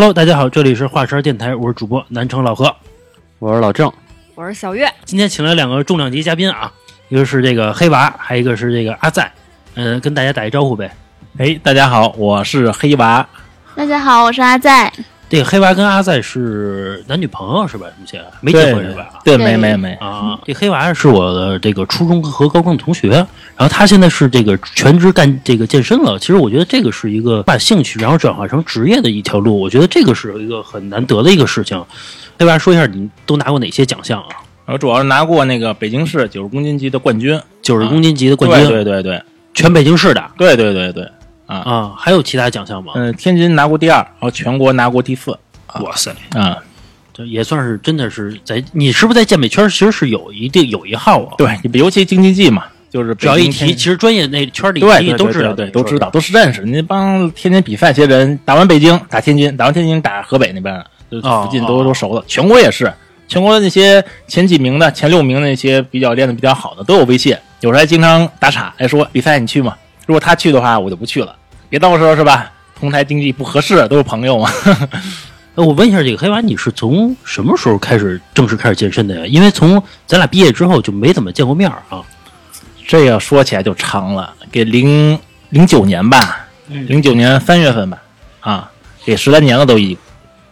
Hello，大家好，这里是华山电台，我是主播南城老何。我是老郑，我是小月，今天请来两个重量级嘉宾啊，一个是这个黑娃，还有一个是这个阿在。嗯、跟大家打一招呼呗。哎，大家好，我是黑娃。大家好，我是阿在。这个黑娃跟阿在是男女朋友是吧？目前没结婚是吧？对，没没没，啊，这黑娃是我的这个初中和高中的同学，然后他现在是这个全职干这个健身了。其实我觉得这个是一个把兴趣然后转化成职业的一条路，我觉得这个是一个很难得的一个事情。黑娃说一下你都拿过哪些奖项啊？我主要是拿过那个北京市九十公斤级的冠军，九十公斤级的冠军，对对对对全北京市的对对对对啊，啊，还有其他奖项吗？嗯，天津拿过第二，然后全国拿过第四哇塞，啊。这也算是真的是在你是不是在健美圈其实是有一定有一号啊？，对，尤其京津冀嘛，就是只要一提，其实专业那圈里对都知道，对对，都知道，。都是认识。那帮天津比赛些人，打完北京打天津，打完天津打河北那边，就哦附近哦都都熟了。全国也是，全国的那些前几名的、前六名那些比较练的比较好的都有微信，有时候还经常打岔，还说比赛你去吗？如果他去的话，我就不去了。别到时候是吧？同台竞技不合适，都是朋友嘛。呃，我问一下，这个黑娃，你是从什么时候开始正式开始健身的呀？因为从咱俩毕业之后就没怎么见过面儿啊。这要说起来就长了，给零零九年吧，嗯零九年三月份吧，啊，给十来年了都已经。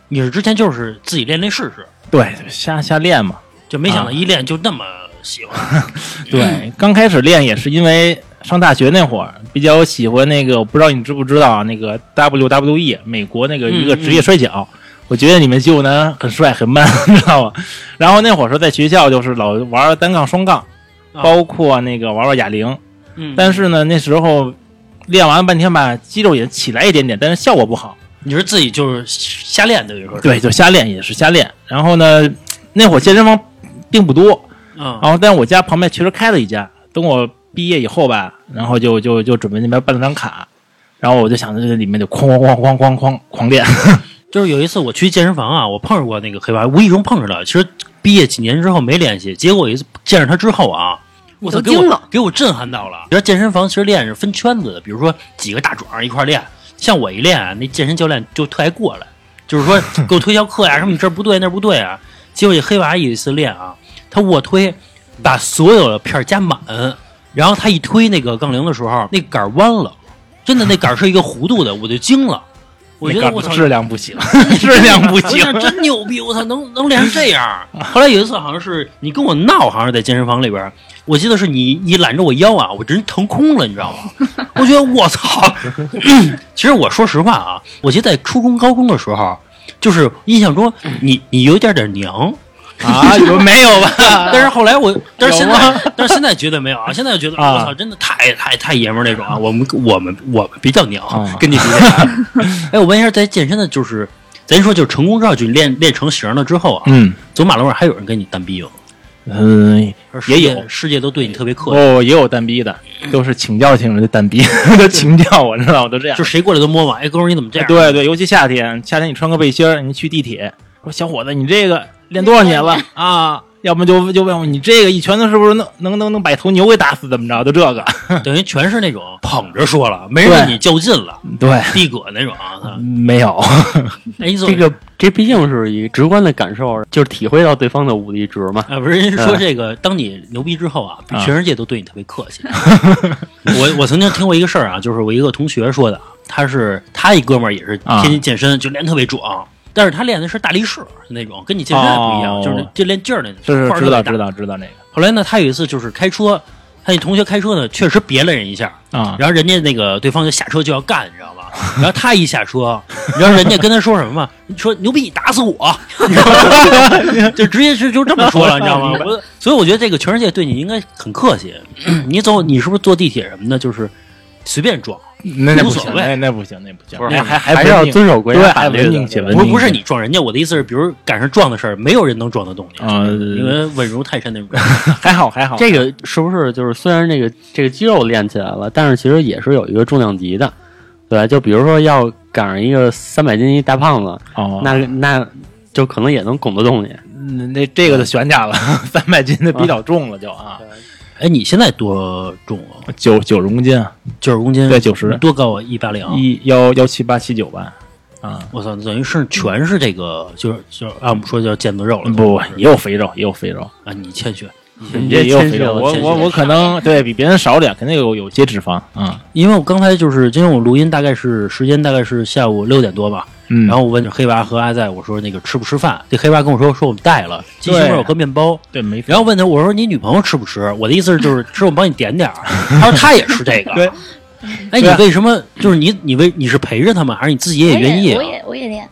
你是之前就是自己练练试试，对，瞎瞎练嘛。就没想到啊一练就那么喜欢。对，刚开始练也是因为上大学那会儿比较喜欢那个，我不知道你知不知道啊，那个 WWE 美国那个一个职业摔跤，我觉得你们肌男很帅很 man，你知道吗？然后那会儿说在学校就是老玩单杠、双杠，啊包括那个玩玩哑铃，嗯，但是呢那时候练完半天吧，肌肉也起来一点点，但是效果不好。你是自己就是瞎练的，等于说对，就瞎练也是瞎练。然后呢，那会儿健身房并不多，嗯然后但是我家旁边确实开了一家。等我毕业以后吧，然后就就就准备那边办了张卡，然后我就想着这里面就哐哐哐哐哐哐狂练。就是有一次我去健身房啊，我碰上过那个黑娃，无意中碰着了。其实毕业几年之后没联系，结果有一次见着他之后啊，我操，给我给我震撼到了。你知道健身房其实练是分圈子的，比如说几个大壮一块儿练，像我一练啊，那健身教练就特爱过来，就是说给我推销课呀、什么你这儿不对那儿不对啊。结果这黑娃有一次练啊，他卧推把所有的片儿加满，然后他一推那个杠铃的时候，那杆儿弯了，真的那杆儿是一个弧度的，我就惊了。我觉得我操，质量不行，质量不我行。真牛逼！我操，能能练成这样。后来有一次好像是你跟我闹，好像是在健身房里边，我记得是你你揽着我腰啊，我真腾空了，你知道吗？我觉得我操。其实我说实话啊，我记得在初中高中的时候，就是印象中你你有一点点娘。啊，有没有吧？但是后来我，但是现在，但是现在绝对没有啊，现在觉得啊我操，真的太太太爷们儿那种啊。我们我们我们比较娘啊，跟你比。哎，我问一下，在健身的，就是咱说就是成功之后，就练练成型了之后啊，嗯走马路上还有人跟你单逼吗？嗯，也有世界都对你特别客气，哦，也有单逼的，都是请教型的单逼，都请教我，知道吗？都这样就。谁过来都摸我，哎，哥们儿你怎么这样？对对，尤其夏天，夏天你穿个背心儿，你去地铁，说小伙子，你这个练多少年了啊？要么就就问我，你这个一拳头是不是能能能能把头牛给打死？怎么着？就这个，等于全是那种 捧着说了，没人跟你较劲了，对，地哥那种啊。没有，这个这毕竟是一直观的感受，就是体会到对方的武力值嘛。啊，不是人家说嗯这个，当你牛逼之后啊，啊全世界都对你特别客气。我我曾经听过一个事儿啊，就是我一个同学说的，他是他一哥们儿也是啊天天健身，就练特别壮，但是他练的是大力士那种，跟你健身还不一样，哦就是就练劲儿那种。是知道知。道知道那个后来呢，他有一次就是开车，他那同学开车呢，确实别了人一下，啊，然后人家那个对方就下车就要干，你知道吧？然后他一下车，你知道人家跟他说什么吗？说牛逼，打死我！就直接是就这么说了，你知道吗？我所以我觉得这个全世界对你应该很客气。你走，你是不是坐地铁什么的，就是随便撞？那那不行，那那不行，那不行，不是那还还是要遵守国家，法律的还文明且文明，不是不是你撞人家，我的意思是，比如赶上撞的事儿，没有人能撞得动你，啊因为稳如泰山那种。还好还好，这个是不是就是虽然这个这个肌肉练起来了，但是其实也是有一个重量级的，对，就比如说要赶上一个三百斤一大胖子，哦，那那就可能也能拱得动你。那那这个就悬架了，三百斤的比较重了就啊，哎，你现在多重啊？九九十公斤啊，九十公斤？对九十多高啊？一八零。一幺幺七八七九吧，啊，我操，等于是全是这个，就是就是按我们说叫腱子肉了。不不，也有肥肉，也有肥肉，啊，你谦虚，你也也有肥肉。我我我可能对比别人少点，肯定有有些脂肪啊。因为我刚才就是今天我录音大概是时间大概是下午六点多吧，嗯然后我问黑娃和阿在，我说那个吃不吃饭？这黑娃跟我说说我们带了鸡胸肉和面包，对没然后问他我说你女朋友吃不吃？我的意思是就是吃我帮你点点儿，他说他也吃这个。对，哎，你为什么就是你你为你是陪着他们？还是你自己也愿意啊？我也我也练。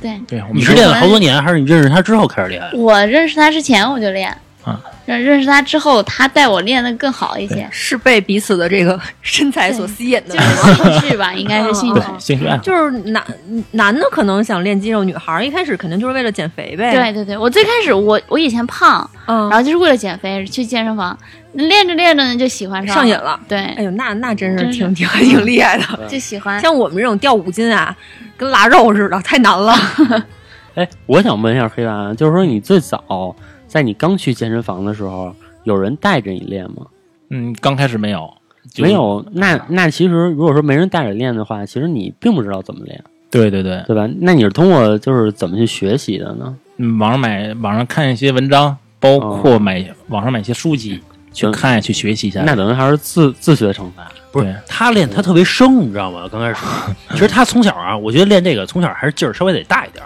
对，对，你是练了好多年，还是你认识他之后开始练？我认识他之前我就练，啊认认识他之后，他带我练的更好一些，是被彼此的这个身材所吸引的就，是兴趣吧，应该是兴趣。兴趣爱好。就是男男的可能想练肌肉，女孩儿一开始肯定就是为了减肥呗。对，对对，我最开始我我以前胖，嗯然，后就是为了减肥去健身房，练着练着呢就喜欢上上瘾了。对，哎呦，那那真是真是挺挺挺厉害的。就喜欢。像我们这种掉五斤啊，跟拉肉似的，太难了。哎，我想问一下黑娃，就是说你最早在你刚去健身房的时候，有人带着你练吗？嗯，刚开始没有，就没。有，那那其实如果说没人带着练的话，其实你并不知道怎么练，对对对，对吧？那你是通过就是怎么去学习的呢？嗯，网上买网上看一些文章，包括买网上买一些书籍去嗯看去学习一下。那等于还是自自学成才。不是他练他特别生，你知道吗？刚开始，其实他从小啊，我觉得练这个从小还是劲儿稍微得大一点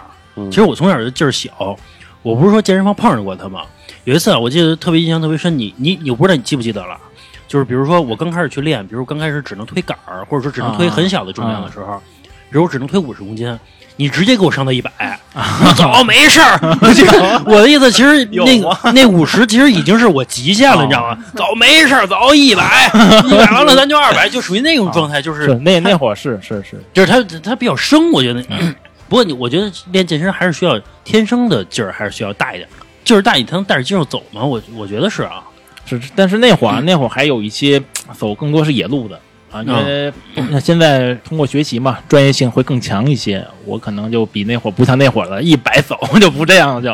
其实我从小就劲儿小，我不是说健身房碰着过他吗？有一次啊，我记得特别印象特别深，你你你我不知道你记不记得了，就是比如说我刚开始去练，比如刚开始只能推杆儿，或者说只能推很小的重量的时候，比如我只能推五十公斤。你直接给我上到一百，你走没事儿。我的意思，其实那个那五十其实已经是我极限了，你知道吗？走没事儿，走一百，一百完了咱就二百，就属于那种状态，就是是那那会儿是是是，就是他他比较生，我觉得。不过你我觉得练健身还是需要天生的劲儿，还是需要大一点，劲儿大你才能带着肌肉走嘛。我我觉得是啊，是，但是那会儿那会儿还有一些走更多是野路的啊，因为 那现在通过学习嘛，专业性会更强一些。我可能就比那会儿不像那会儿了，一百走就不这样了就。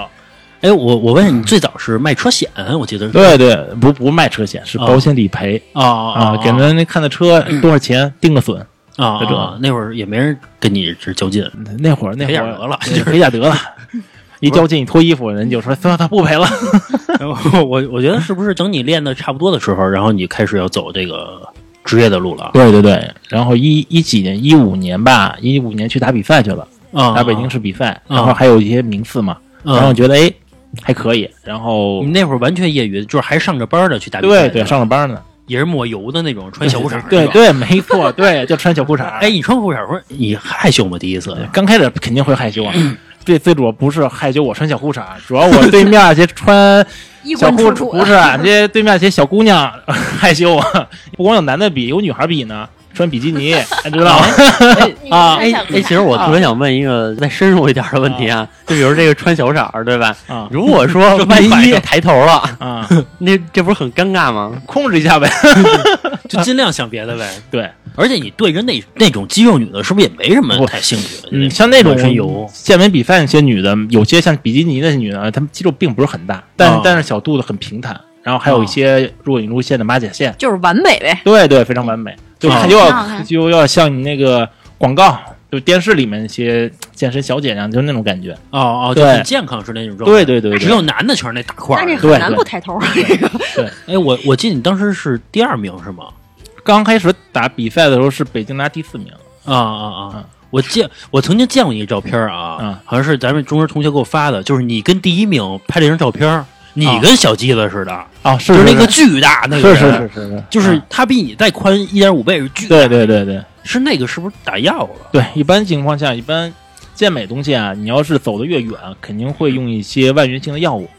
哎，我我问你，最早是卖车险，我记得是对对，不不卖车险，是保险理赔啊啊啊，给人家看的车多少钱，定个损。啊这啊，那会儿也没人跟你这较劲，那会儿那会儿得了对赔点得了。一较劲，一脱衣服，人就说：“算了，他不赔了。我我我觉得是不是等你练的差不多的时候，然后你开始要走这个职业的路了”对对对，然后一一几年，一五年吧，一五年去打比赛去了，啊？打北京市比赛，啊然后还有一些名次嘛，啊，然后觉得哎还可以，然后你那会儿完全业余，就是还上着班呢去打比赛，对对上着班呢，也是抹油的那种，穿小裤衩。对对，没错，对，就穿小裤衩。哎，，你穿裤衩儿，我说你害羞吗？第一次刚开始肯定会害羞啊。最最主要不是害羞，我穿小裤衩，主要我对面这穿 小裤不是这对面这些小姑娘害羞啊，不光有男的比，有女孩比呢，穿比基尼，知道吗？啊哎哎，其实我特别想问一个再深入一点的问题啊，就比如这个穿小衫儿，对吧？啊如果说 万一抬头了，啊，那这不是很尴尬吗？控制一下呗。就尽量想别的呗。对，而且你对着那那种肌肉女的，是不是也没什么不太兴趣？嗯，像那种满身油健美比赛那些女的，有些像比基尼那些女的，她们肌肉并不是很大，但但是小肚子很平坦，然后还有一些若隐若现的马甲线，就是完美呗。对对，非常完美，就哦看就要就要像你那个广告，就电视里面那些健身小姐那样，就是那种感觉。哦哦，就对很健康是那种状态。对对对对只有男的全是那大块儿。那很难对对不抬头啊，这个 哎，我我记得你当时是第二名是吗？刚开始打比赛的时候是北京拿第四名，啊啊啊嗯！我见我曾经见过一个照片啊，嗯好像是咱们中学同学给我发的，就是你跟第一名拍了一张照片，你跟小鸡子似的，啊，是就是那个巨大那个是人，是是是是，就是啊他比你再宽一点五倍，是巨大对对对对是那个是不是打药了？对，一般情况下，一般健美东西啊，你要是走得越远，肯定会用一些外源性的药物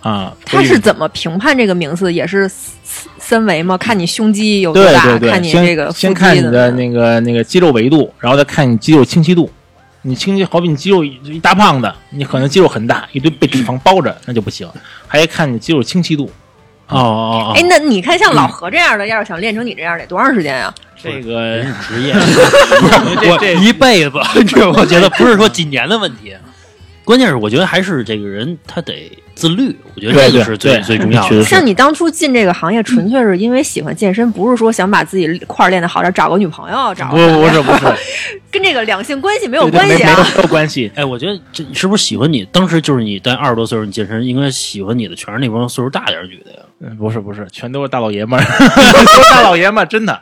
啊。他是怎么评判这个名次？也是三三维吗？看你胸肌有多大，对对，看你这个先看你的那个那个肌肉维度，然后再看你肌肉清晰度。你清晰，好比你肌肉一一大胖子，你可能肌肉很大，一堆被脂肪包着，那就不行。还得看你肌肉清晰度。哦哦哦哎，那你看像老何这样的，要是想练成你这样，得多长时间呀？这个是职业，不是 我一辈子，这我觉得不是说几年的问题。关键是我觉得还是这个人他得自律，我觉得这个是最最重要的。像你当初进这个行业，纯粹是因为喜欢健身，不是说想把自己块儿练得好点，找个女朋友，找不个不是不是 跟这个两性关系没有关系啊。没没有没有关系。哎，我觉得这是不是喜欢你？当时就是你在二十多岁时候你健身，应该喜欢你的全是那帮岁数大点的女的呀。嗯，不是不是，全都是大老爷们儿，都是大老爷们儿，真的。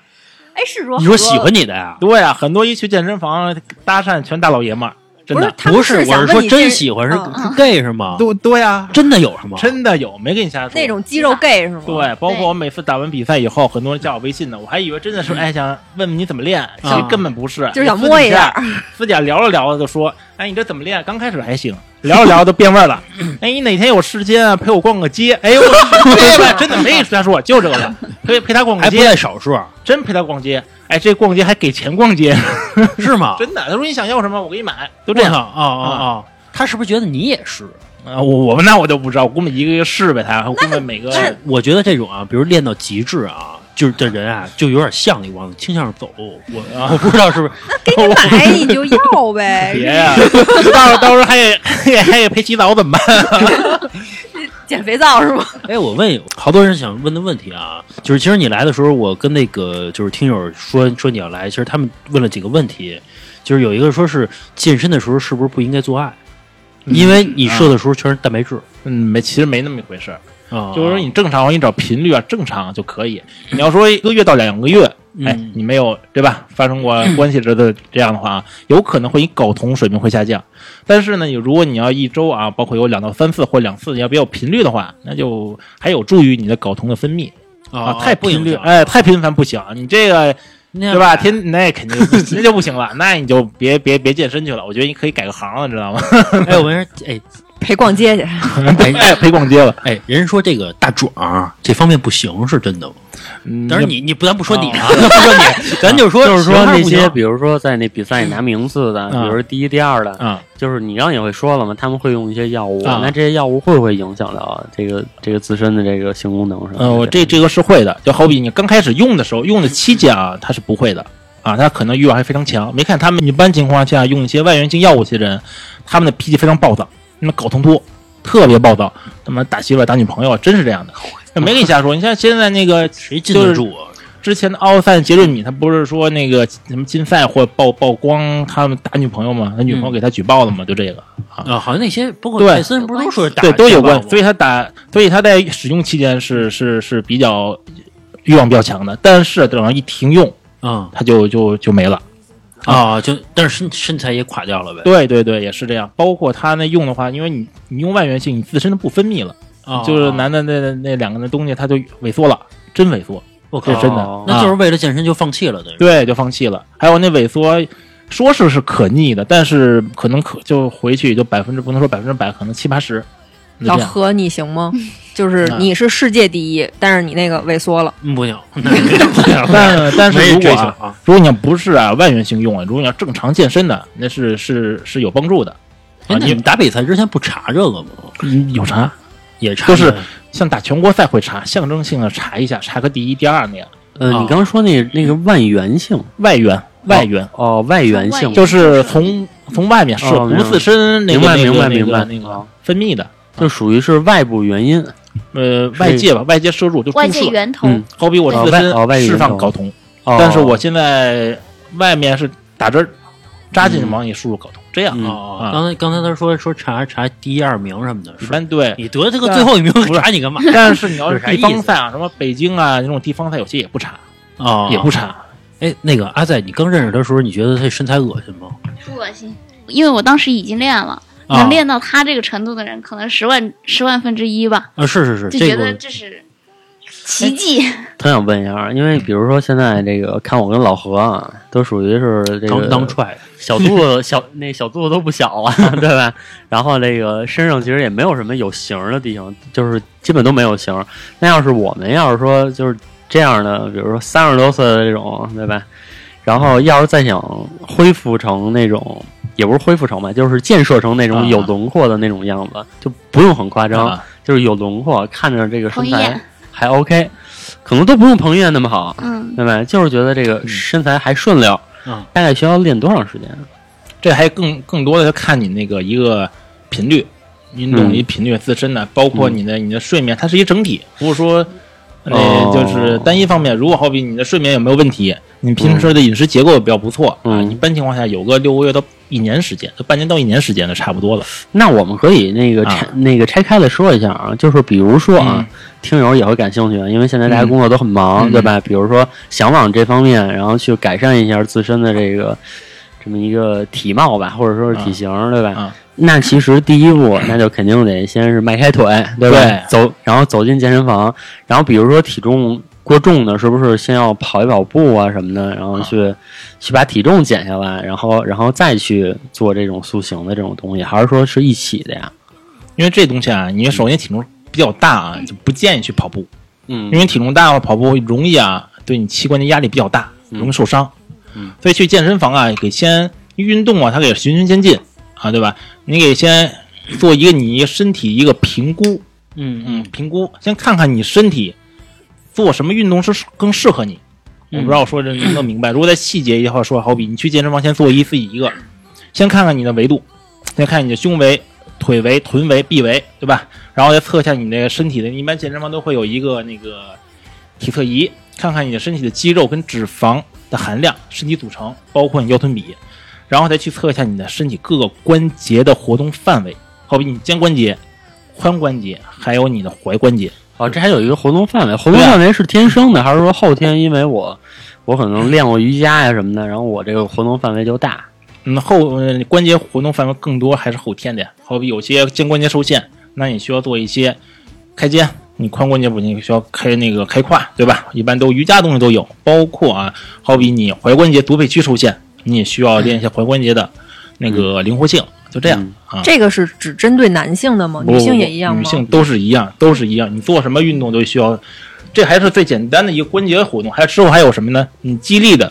哎，是说你说喜欢你的呀？对呀、很多一去健身房搭讪全大老爷们儿，真的。不是不是，我是说真喜欢是 gay 是吗？多多呀，真的有是吗？真的有，没跟你瞎说。那种肌肉 gay 是吗？对，包括我每次打完比赛以后，很多人加我微信呢，我还以为真的是 哎想问问你怎么练，其实根本不是，就是想摸一下 私底下。聊着聊着就说，哎，你这怎么练？刚开始还行，聊着聊着都变味儿了。哎，你哪天有时间啊，陪我逛个街？哎呦，真的没瞎说，就这个了，陪陪他逛个还不街，在少数，真陪他逛街。哎，这逛街还给钱逛街，是吗？真的。他说你想要什么，我给你买，都这样。啊啊啊！他是不是觉得你也是？啊，我我们那我就不知道，我估摸一个一个试呗，他，我估摸每个那我觉得这种啊，比如练到极致啊，就是这人啊，就有点像你往倾向走。我我不知道是不是？给你买你就要呗，别呀、到时候到时候还得还得还得陪洗澡怎么办？减肥皂是吗？哎，我问好多人想问的问题啊，就是其实你来的时候，我跟那个就是听友说说你要来，其实他们问了几个问题，就是有一个说是健身的时候是不是不应该做爱，因为你射的时候全是蛋白质嗯，没，其实没那么一回事儿，啊，就是说你正常，我给你找频率啊正常就可以。你要说一个月到两个月，哎嗯，你没有对吧？发生过关系之的这样的话啊，有可能会你睾酮水平会下降。但是呢，你如果你要一周啊，包括有两到三次或两次，你要比较频率的话，那就还有助于你的睾酮的分泌啊。太频率，哎，太频繁不行。你这个对吧？天，那肯定 那就不行了，那你就别别别健身去了。我觉得你可以改个行了，知道吗？哎，我跟你说，哎陪逛街去，哎哎，陪逛街了。哎，人说这个大壮儿这方面不行，是真的吗？嗯当然你你不咱不说你啊，不说你，咱就说就是说那些，比如说在那比赛里拿名次的，比如说第一、第二的，啊，就是你刚刚也会说了嘛，他们会用一些药物，啊那这些药物会不会影响到这个这个自身的这个性功能上？呃，我这这个是会的，就好比你刚开始用的时候，用的期间啊，它是不会的啊，它可能欲望还非常强。没看他们一般情况下用一些外源性药物些人，他们的脾气非常暴躁，那么搞冲突，特别暴躁，他妈打媳妇儿打女朋友，真是这样的。没跟你瞎说，你像现在那个 谁禁得住啊？之前的奥赛杰瑞米，他不是说那个什么禁赛或曝曝光他们打女朋友吗？他女朋友给他举报了嘛？就这个啊，啊，好像那些包括对泰森不是都说打对，都有关。所以他打，所以他在使用期间是是是比较欲望比较强的，但是等到一停用，嗯他就就就没了。啊啊，就但是身身材也垮掉了呗。对对对，也是这样。包括他那用的话，因为你你用外源性，你自身的不分泌了，啊，就是男的那那那两个那东西，他就萎缩了，真萎缩，我靠是真的哦，那就是为了健身就放弃了，等于对，就放弃了。还有那萎缩，说是是可逆的，但是可能可就回去也就百分之不能说百分之百，可能七八十。老何你行吗？就是你是世界第一，但是你那个萎缩了，嗯不行，那不行但但是如果啊如果你要不是啊外源性用啊，如果你要正常健身的，那是是是有帮助的。哎，啊你们打比赛之前不查这个吗？嗯有查，也查就是像打全国赛会查，象征性的查一下，查个第一、第二那样。呃，啊。你刚刚说那那个外源性。外源，外源、哦，外源性。就是从从外面是不自身那明白个那个那明白明白。个那个啊分泌的，就属于是外部原因，呃，外界吧，外界摄入就外界注射。源头，嗯。好比我自身哦外界释放睾酮，哦。但是我现在外面是打针扎进去嗯往里输入睾酮，这样刚才刚才他说说查查第一二名什么的，一是般对。你得这个最后一名不查你干嘛？但是你要是 地方赛啊，什么北京啊那种地方赛，有些也不查，啊，也不查。哎，那个阿仔，你刚认识他的时候，你觉得他身材恶心吗？不恶心，因为我当时已经练了，啊能练到他这个程度的人，可能十万十万分之一吧，啊，是是是，就觉得这是奇迹。他想问一下，因为比如说现在这个看我跟老何啊，都属于是这刚个当踹小肚子小那小肚子都不小了，对吧？然后这个身上其实也没有什么有型儿的地方，就是基本都没有型儿。那要是我们要是说就是这样的，比如说三十多岁的这种，对吧？然后要是再想恢复成那种，也不是恢复成吧，就是建设成那种啊有轮廓的那种样子，就不用很夸张，啊就是有轮廓，看着这个身材还 OK。可能都不用彭于晏那么好，嗯，对吧？就是觉得这个身材还顺溜，嗯，大概需要练多长时间？这还更更多的是看你那个一个频率，运动嗯一频率自身的，包括你的你的睡眠，它是一整体，不是说。呃，哦就是单一方面，如果好比你的睡眠有没有问题，你平时的饮食结构也比较不错、啊，嗯一般情况下有个六个月到一年时间，就半年到一年时间的差不多了。那我们可以那个拆、啊那个拆开了说一下啊，就是比如说啊，嗯听友也会感兴趣，因为现在大家工作都很忙，嗯对吧？比如说想往这方面，然后去改善一下自身的这个这么一个体貌吧，或者说是体型，对吧？啊那其实第一步，那就肯定得先是迈开腿，对吧？对走，然后走进健身房，然后比如说体重过重的，是不是先要跑一跑步啊什么的，然后去、去把体重减下来，然后然后再去做这种塑形的这种东西，还是说是一起的呀？因为这东西啊，你首先体重比较大啊，就不建议去跑步，嗯因为体重大了跑步容易啊，对你器官的压力比较大，容易受伤。嗯，所以去健身房啊，给先运动啊，它给循序渐进啊，对吧？你给先做一个你身体一个评估，嗯嗯，评估，先看看你身体做什么运动是更适合你。我不知道我说这能不能明白。如果在细节一话说，好比你去健身房先做一次一个，先看看你的维度，先看你的胸围、腿围、臀围、臂围，对吧？然后再测一下你那个身体的，一般健身房都会有一个那个体测仪，看看你的身体的肌肉跟脂肪的含量、身体组成，包括你腰臀比，然后再去测一下你的身体各个关节的活动范围，好比你肩关节、髋关节，还有你的踝关节。哦，这还有一个活动范围，活动范围是天生的，还是说后天因为我我可能练过瑜伽呀什么的，然后我这个活动范围就大？嗯，后呃关节活动范围更多还是后天的呀？好比有些肩关节受限，那你需要做一些开肩；你髋关节不行，需要开那个开胯，对吧？一般都瑜伽东西都有，包括啊，好比你踝关节足背屈受限，你也需要练一下踝关节的那个灵活性，就这样、嗯啊。这个是只针对男性的吗？女性也一样吗？女性都是一样，都是一样。你做什么运动都需要，这还是最简单的一个关节活动。还之后还有什么呢？你激励的，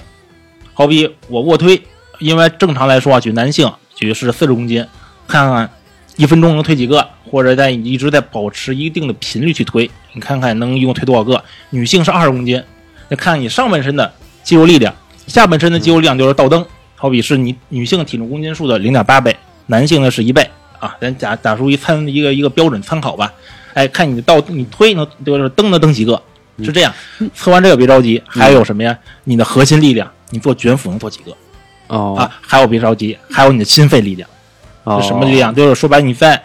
好比我卧推，因为正常来说啊，举男性举是四十公斤，看看一分钟能推几个，或者在一直在保持一定的频率去推，你看看能一共推多少个。女性是二十公斤，那看你上半身的肌肉力量，下半身的肌肉力量就是倒蹬，好比是你女性体重公斤数的零点八倍，男性呢是一倍啊，咱假打出一参一个一个标准参考吧。哎，看你的倒你推能就是蹬能蹬几个，是这样。测完这个别着急，还有什么呀？你的核心力量，你做卷腹能做几个哦啊？还有别着急，还有你的心肺力量。哦是什么力量？就是说白，你在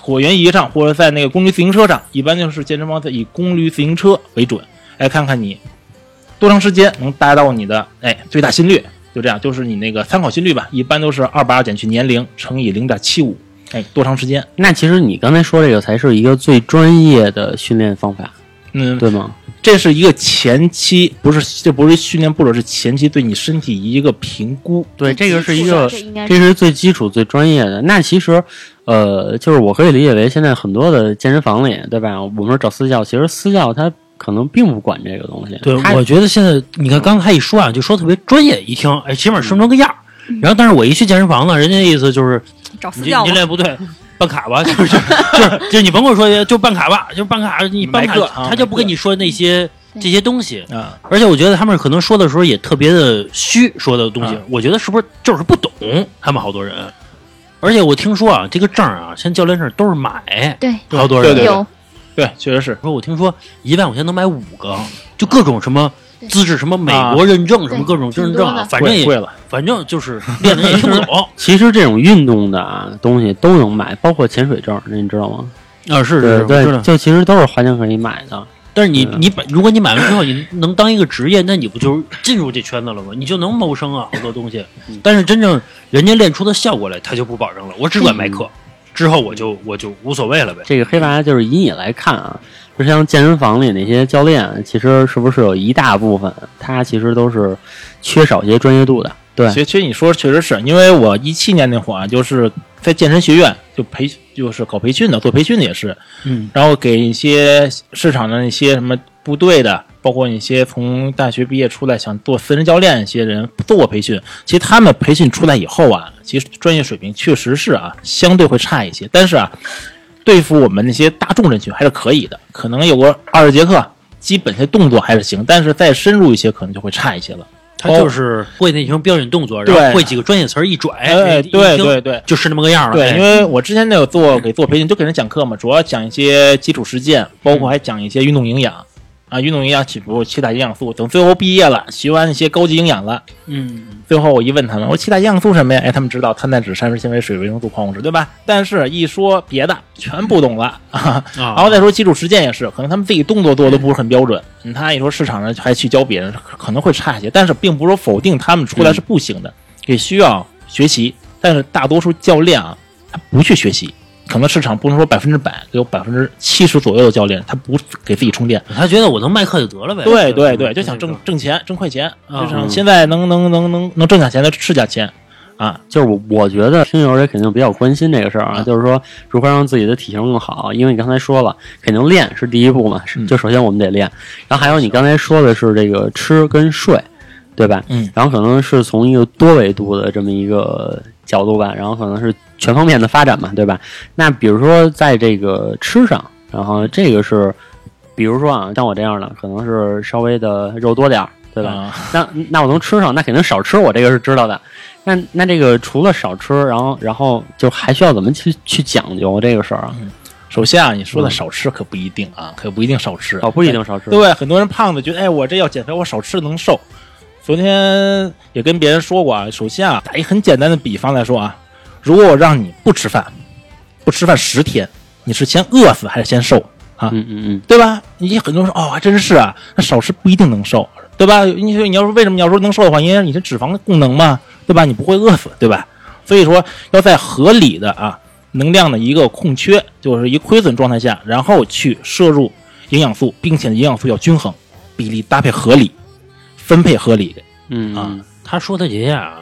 椭圆仪上或者在那个功率自行车上，一般就是健身房在以功率自行车为准，来看看你多长时间能达到你的哎最大心率，就这样，就是你那个参考心率吧，一般都是二百二减去年龄乘以零点七五，哎，多长时间？那其实你刚才说这个才是一个最专业的训练方法，嗯，对吗？这是一个前期，不是这不是训练步骤，是前期对你身体一个评估。对，这个是一个这是这是最基础、最专业的。那其实，呃，就是我可以理解为现在很多的健身房里，对吧？我们说找私教，其实私教他可能并不管这个东西。对，我觉得现在你看刚才他一说啊，就说特别专业，一听哎，起码生成个样儿。然后，但是我一去健身房呢，人家意思就是你这找私教吗？你练不对，办卡吧，就是就是就是就是你甭跟我说就办卡吧，就办卡，你办卡他就不跟你说那些这些东西。啊，而且我觉得他们可能说的时候也特别的虚，说的东西，啊我觉得是不是就是不懂？他们好多人，而且我听说啊，这个证啊，现在教练证都是买，对好多人对对有对，确实是。说我听说一万块钱能买五个，就各种什么资质，什么美国认证，什么各种认证反正也贵贵了，反正就是练的也听不懂 其实这种运动的啊东西都能买，包括潜水证，你知道吗？啊，是是是，对，就其实都是花钱可以买的。但是你你把如果你买完之后，你能当一个职业，那你不就是进入这圈子了吗？你就能谋生啊，好多东西。但是真正人家练出的效果来，他就不保证了。我只管卖课，之后我就我就无所谓了呗。这个黑娃就是以你来看啊，就像健身房里那些教练，其实是不是有一大部分他其实都是缺少一些专业度的？对，其实其实你说确实是因为我一七年那会儿啊，就是在健身学院就培就是搞培训的，做培训的也是，嗯，然后给一些市场的那些什么部队的，包括一些从大学毕业出来想做私人教练一些人做过培训，其实他们培训出来以后啊，其实专业水平确实是啊相对会差一些，但是啊，对付我们那些大众人群还是可以的，可能有个二十节课基本些动作还是行，但是再深入一些可能就会差一些了。他就是会那种标准动作，然对后会几个专业词儿一拽，哎，对对对。就是那么个样儿了。对，哎因为我之前那有做给做培训，就给人讲课嘛，主要讲一些基础实践，包括还讲一些运动营养啊，运动营养起步七大营养素。等最后毕业了，学完一些高级营养了，嗯，最后我一问他们，我说七大营养素什么呀？哎，他们知道碳代脂、膳食纤维、水、维生素、矿物质，对吧？但是一说别的，全不懂了啊。啊，然后再说基础实践也是，可能他们自己动作做的不是很标准。嗯他一说市场上还去教别人，可可能会差一些，但是并不是说否定他们出来是不行的，也需要学习。但是大多数教练啊，他不去学习，可能市场不能说百分之百，有百分之七十左右的教练他不给自己充电。他觉得我能卖课就得了呗。对对对，就想挣挣钱、挣快钱，啊就想现在能能能能能挣点钱的是点钱啊。就是我我觉得听友也肯定比较关心这个事儿啊，嗯就是说如何让自己的体型更好。因为你刚才说了，肯定练是第一步嘛，就首先我们得练，然后还有你刚才说的是这个吃跟睡，对吧？嗯然后可能是从一个多维度的这么一个角度吧，然后可能是全方面的发展嘛，对吧？那比如说在这个吃上，然后这个是，比如说啊，像我这样的，可能是稍微的肉多点儿，对吧？啊那那我能吃上，那肯定少吃，我这个是知道的。那那这个除了少吃，然后然后就还需要怎么去去讲究这个事儿啊？首先啊，你说的少吃可不一定啊，可不一定少吃，哦，不一定少吃。对，很多人胖子觉得，哎，我这要减肥，我少吃能瘦。昨天也跟别人说过啊，首先啊，打一很简单的比方来说啊，如果我让你不吃饭，不吃饭十天，你是先饿死还是先瘦啊？嗯嗯嗯，对吧？你很多人说哦，还真是啊，那少吃不一定能瘦，对吧？你说你要说为什么你要说能瘦的话，因为你是脂肪的功能嘛，对吧？你不会饿死，对吧？所以说要在合理的啊能量的一个空缺，就是一亏损状态下，然后去摄入营养素，并且营养素要均衡，比例搭配合理，分配合理。啊嗯嗯。他说他姐姐啊，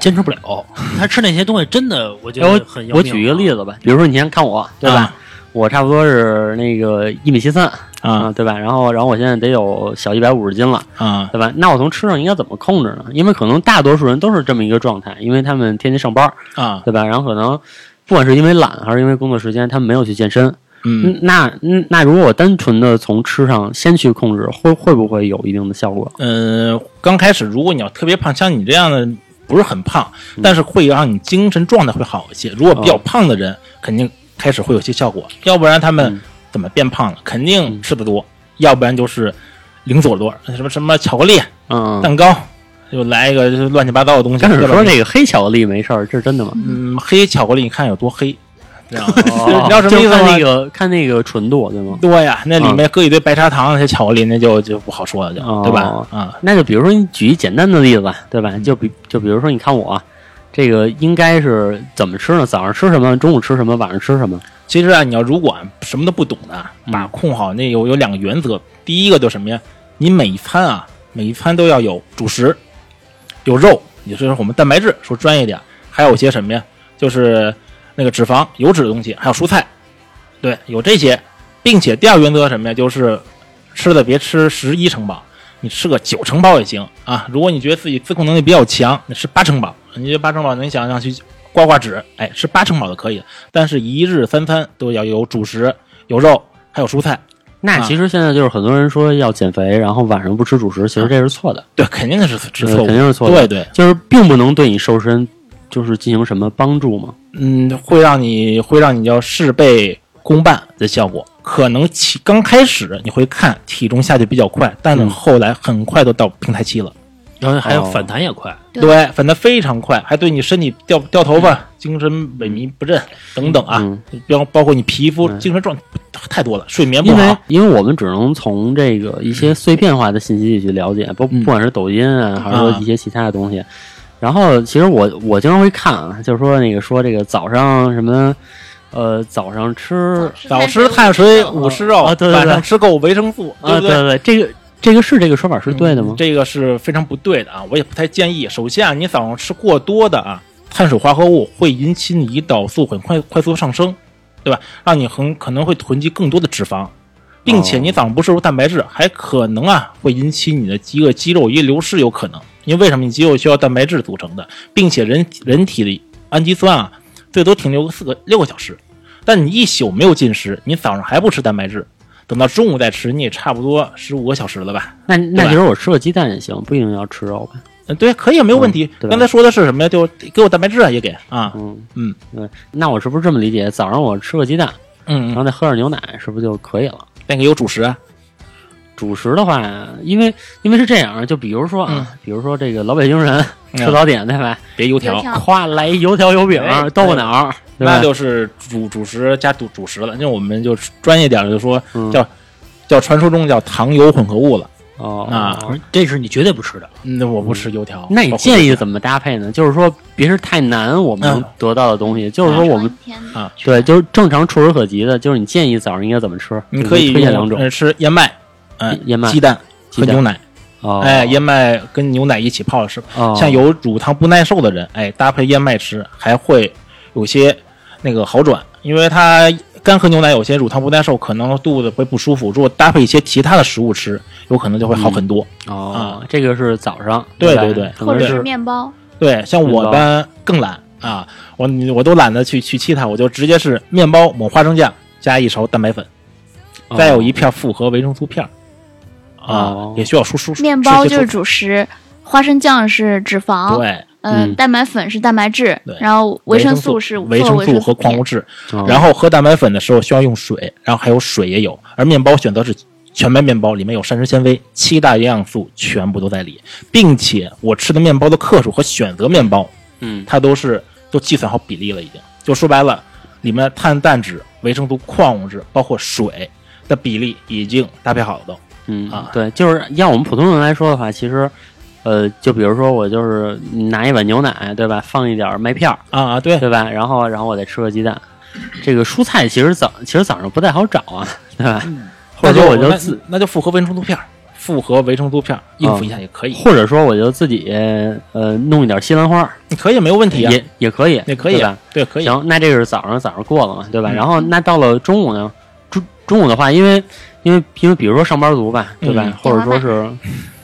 坚持不了，他吃那些东西真的，我觉得很要命我举一个例子吧，比如说你先看我，对吧？啊我差不多是那个一米七三啊对吧？然后然后我现在得有小一百五十斤了，啊对吧？那我从吃上应该怎么控制呢？因为可能大多数人都是这么一个状态，因为他们天天上班，啊对吧？然后可能不管是因为懒还是因为工作时间，他们没有去健身。嗯，嗯，那嗯那如果我单纯的从吃上先去控制，会会不会有一定的效果？呃，刚开始如果你要特别胖，像你这样的不是很胖，嗯但是会让你精神状态会好一些。如果比较胖的人，肯定开始会有些效果，要不然他们嗯怎么变胖了？肯定吃的多，要不然就是零左多，什么什么巧克力、嗯，蛋糕，又来一个乱七八糟的东西。但是说那个黑巧克力没事儿，这是真的吗？嗯，黑巧克力你看有多黑，这样 哦你知道什么意思吗看那？个看那个纯度，对吗？对呀，那里面搁一堆白砂糖，那些巧克力那就就不好说了，就哦对吧？啊，那就比如说你举一简单的例子，对吧？就比就比如说你看我，这个应该是怎么吃呢？早上吃什么？中午吃什么？晚上吃什么？其实啊，你要如果什么都不懂的，嗯把控好那有有两个原则。第一个就是什么呀？你每一餐啊，每一餐都要有主食，有肉，也就是我们蛋白质，说专业点，还有一些什么呀？就是那个脂肪、油脂的东西，还有蔬菜，对，有这些，并且第二个原则什么呀？就是吃的别吃十一成饱，你吃个九成饱也行啊。如果你觉得自己自控能力比较强，你吃八成饱，你这八成饱你想想去刮刮脂，哎，吃八成饱就可以了。但是，一日三餐都要有主食、有肉，还有蔬菜。那其实现在就是很多人说要减肥，然后晚上不吃主食，其实这是错的，对，肯定是是呃错误，肯定是错的对对，就是并不能对你瘦身就是进行什么帮助吗。嗯，会让你会让你叫事倍功半的效果。可能起刚开始你会看体重下去比较快，但后来很快都到平台期了。然后还有哦反弹也快，对对，反弹非常快，还对你身体掉掉头发、精神萎靡不振等等啊，嗯包包括你皮肤、嗯精神状态太多了，睡眠不因为好。因为我们只能从这个一些碎片化的信息里去了解，不嗯不管是抖音啊，还是说啊一些其他的东西。然后其实我我经常会看啊，就是说那个说这个早上什么，呃，早上吃早吃碳水，午吃肉，啊对对对晚上吃够维生素，啊，不对？对对，这个这个是这个说法是对的吗？这个是非常不对的啊，我也不太建议。首先啊，你早上吃过多的啊碳水化合物，会引起你胰岛素很快快速上升，对吧？让你很可能会囤积更多的脂肪，并且哦你早上不摄入蛋白质，还可能啊会引起你的饥饿肌肉一流失，有可能。因为为什么你肌肉需要蛋白质组成的，并且人人体的氨基酸啊最多停留个四个六个小时，但你一宿没有进食，你早上还不吃蛋白质，等到中午再吃，你也差不多十五个小时了吧？那那吧其实我吃个鸡蛋也行，不一定要吃肉吧？嗯，对，可以，没有问题。嗯刚才说的是什么呀？就给我蛋白质啊，也给啊，嗯嗯对。那我是不是这么理解？早上我吃个鸡蛋，嗯嗯，然后再喝点牛奶，是不是就可以了？那个有主食啊，主食的话，因为因为是这样，就比如说啊，比如说这个老北京人吃早点对吧？别油条夸来油条、油饼哎、豆腐脑儿，对吧那就是主主食加主主食了。那我们就专业点儿就说嗯叫叫传说中叫糖油混合物了。哦啊这是你绝对不吃的。嗯，那我不吃油条。那你建议怎么搭配呢？就是说别是太难我们能嗯得到的东西，就是说我们啊对，就是正常触手可及的，就是你建议早上应该怎么吃？你可以推荐两种吃燕麦，嗯，燕麦鸡蛋和牛奶。哦，哎，燕麦跟牛奶一起泡是，哦像有乳糖不耐受的人，哎，搭配燕麦吃还会有些那个好转，因为它干喝牛奶有些乳糖不耐受，可能肚子会不舒服。如果搭配一些其他的食物吃，有可能就会好很多。哦，这个是早上，对对对或者是面包，对，像我面包班更懒啊，我我都懒得去去沏它，我就直接是面包抹花生酱，加一勺蛋白粉，再有一片复合维生素片儿啊哦，也需要输输面包就是主食，花生酱是脂肪，对嗯蛋白粉是蛋白质对，然后维生素素是维生素和矿物质。然后喝蛋白粉的时候需要用水，然后还有水也有，而面包选择是全麦面包，里面有膳食纤维，七大营养素全部都在里，并且我吃的面包的克数和选择面包，嗯它都是都计算好比例了，已经。就说白了，里面碳、氮脂、维生素、矿物质，包括水的比例已经搭配好了都。嗯啊对，就是要我们普通人来说的话，其实。呃，就比如说我就是拿一碗牛奶，对吧？放一点麦片儿，啊啊，对，对吧？然后然后我再吃个鸡蛋。这个蔬菜其实早其实早上不太好找啊，对吧？或者说我就自那就复合维生素片儿，复合维生素片儿应付一下也可以，或者说我就自己呃弄一点西兰花，你可以没有问题啊，也也可以，也可以对吧？对，可以。行，那这个是早上早上过了嘛，对吧？嗯然后那到了中午呢，中中午的话，因为因为因为比如说上班族吧，对吧？嗯或者说是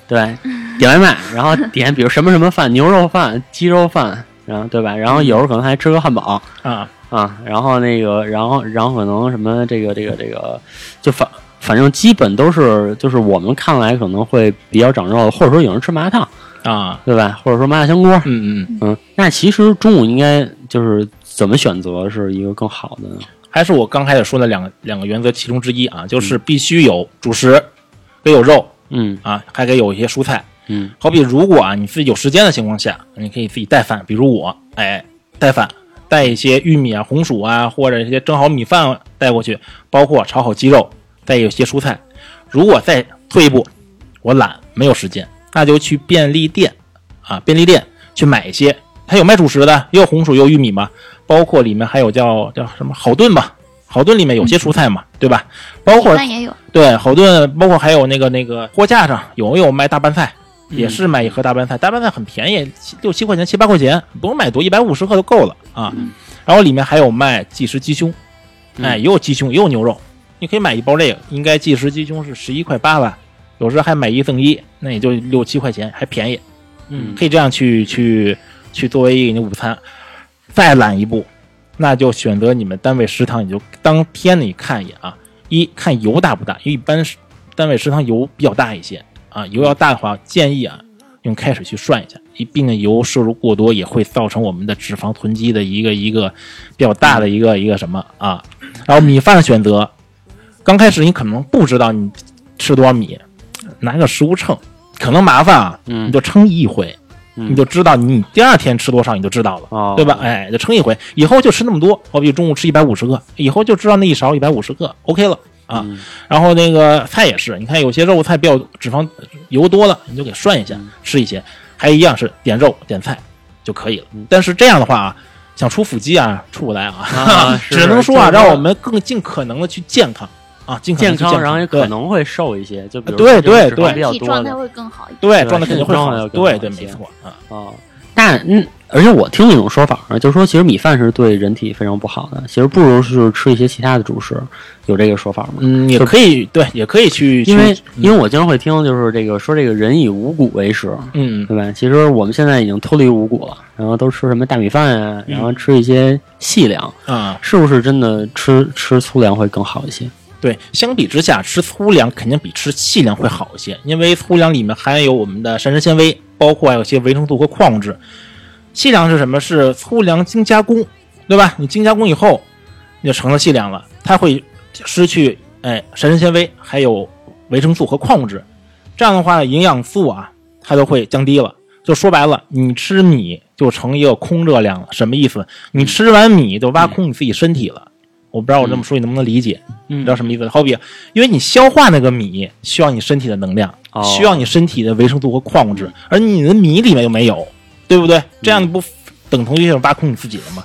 对点外卖，然后点比如什么什么饭，牛肉饭、鸡肉饭，然后对吧？然后有时候可能还吃个汉堡啊，啊，然后那个，然后然后可能什么这个这个这个，就反反正基本都是就是我们看来可能会比较长肉，或者说有人吃麻辣烫，啊，对吧？或者说麻辣香锅，嗯嗯，嗯，那其实中午应该就是怎么选择是一个更好的呢？还是我刚开始说的两个两个原则其中之一啊，就是必须有主食，得有肉嗯啊，还得有一些蔬菜。嗯好比如果啊你自己有时间的情况下，你可以自己带饭，比如我，哎，带饭，带一些玉米啊、红薯啊，或者一些蒸好米饭带过去，包括炒好鸡肉，再有一些蔬菜。如果再退一步，我懒没有时间，那就去便利店啊，便利店去买一些，它有卖主食的，也有红薯，也有玉米嘛，包括里面还有叫叫什么好炖吧，好炖里面有些蔬菜嘛，对吧？包括也有，对好炖，包括还有那个那个货架上有没有卖大拌菜？也是买一盒大拌菜，大拌菜很便宜，六七块钱、七八块钱，不用买多，一百五十克就够了啊。然后里面还有卖即食鸡胸，哎，也有鸡胸，也有牛肉，你可以买一包这个，应该即食鸡胸是十一块八吧，有时还买一赠一，那也就六七块钱，还便宜。嗯可以这样去去去作为一个你的午餐。再懒一步，那就选择你们单位食堂，你就当天你看一眼啊，一看油大不大，因为一般是单位食堂油比较大一些啊，油要大的话，建议啊用开水去涮一下，一毕竟油摄入过多也会造成我们的脂肪囤积的一个一个比较大的一个一个什么啊。然后米饭的选择，刚开始你可能不知道你吃多少米，拿个食物秤，可能麻烦啊，嗯你就称一回。嗯你就知道你第二天吃多少，你就知道了，哦对吧？哎，就称一回，以后就吃那么多。好比中午吃一百五十个，以后就知道那一勺一百五十个，OK 了啊。嗯然后那个菜也是，你看有些肉菜比较脂肪油多了，你就给涮一下，嗯吃一些。还一样是点肉点菜就可以了。嗯但是这样的话啊，想出腹肌啊，出不来啊，啊 只能说啊，让我们更尽可能的去健康啊，尽可能健康，然后也可能会瘦一些，就比如对对对脂肪比较体状态会更好一点。对对状态肯定会好对对，没错啊。哦。但嗯，而且我听了一种说法啊，就是说其实米饭是对人体非常不好的，其实不如是吃一些其他的主食，有这个说法吗？嗯，也可以，对，也可以去，因为去因为我经常会听，就是这个说这个人以五谷为食，嗯对吧？其实我们现在已经脱离五谷了，然后都吃什么大米饭啊，嗯然后吃一些细粮，啊，是不是真的吃吃粗粮会更好一些？对，相比之下，吃粗粮肯定比吃细粮会好一些，因为粗粮里面含有我们的膳食纤维，包括还有些维生素和矿物质。细粮是什么？是粗粮精加工，对吧？你精加工以后，你就成了细粮了，它会失去哎膳食纤维，还有维生素和矿物质，这样的话营养素啊，它都会降低了。就说白了，你吃米就成一个空热量了，什么意思？你吃完米就挖空你自己身体了。我不知道我这么说你能不能理解？你知道什么意思？好比，因为你消化那个米需要你身体的能量，哦需要你身体的维生素和矿物质，而你的米里面又没有，对不对？这样不等同于就是挖空你自己了吗？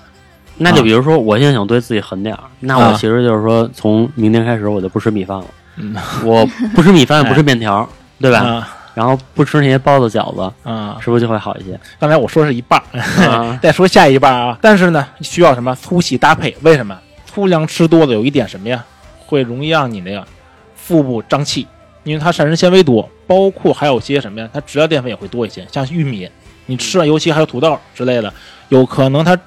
那就比如说，我现在想对自己狠点儿，那我啊其实就是说，从明天开始我就不吃米饭了，嗯 我不吃米饭，不吃面条，对吧？啊然后不吃那些包子、饺子，啊！是不是就会好一些？刚才我说是一半 再说下一半啊。但是呢，需要什么粗细搭配？为什么粗粮吃多了有一点什么呀？会容易让你那个腹部胀气，因为它膳食纤维多，包括还有些什么呀？它质料淀粉也会多一些，像玉米，你吃完，尤其还有土豆之类的，有可能它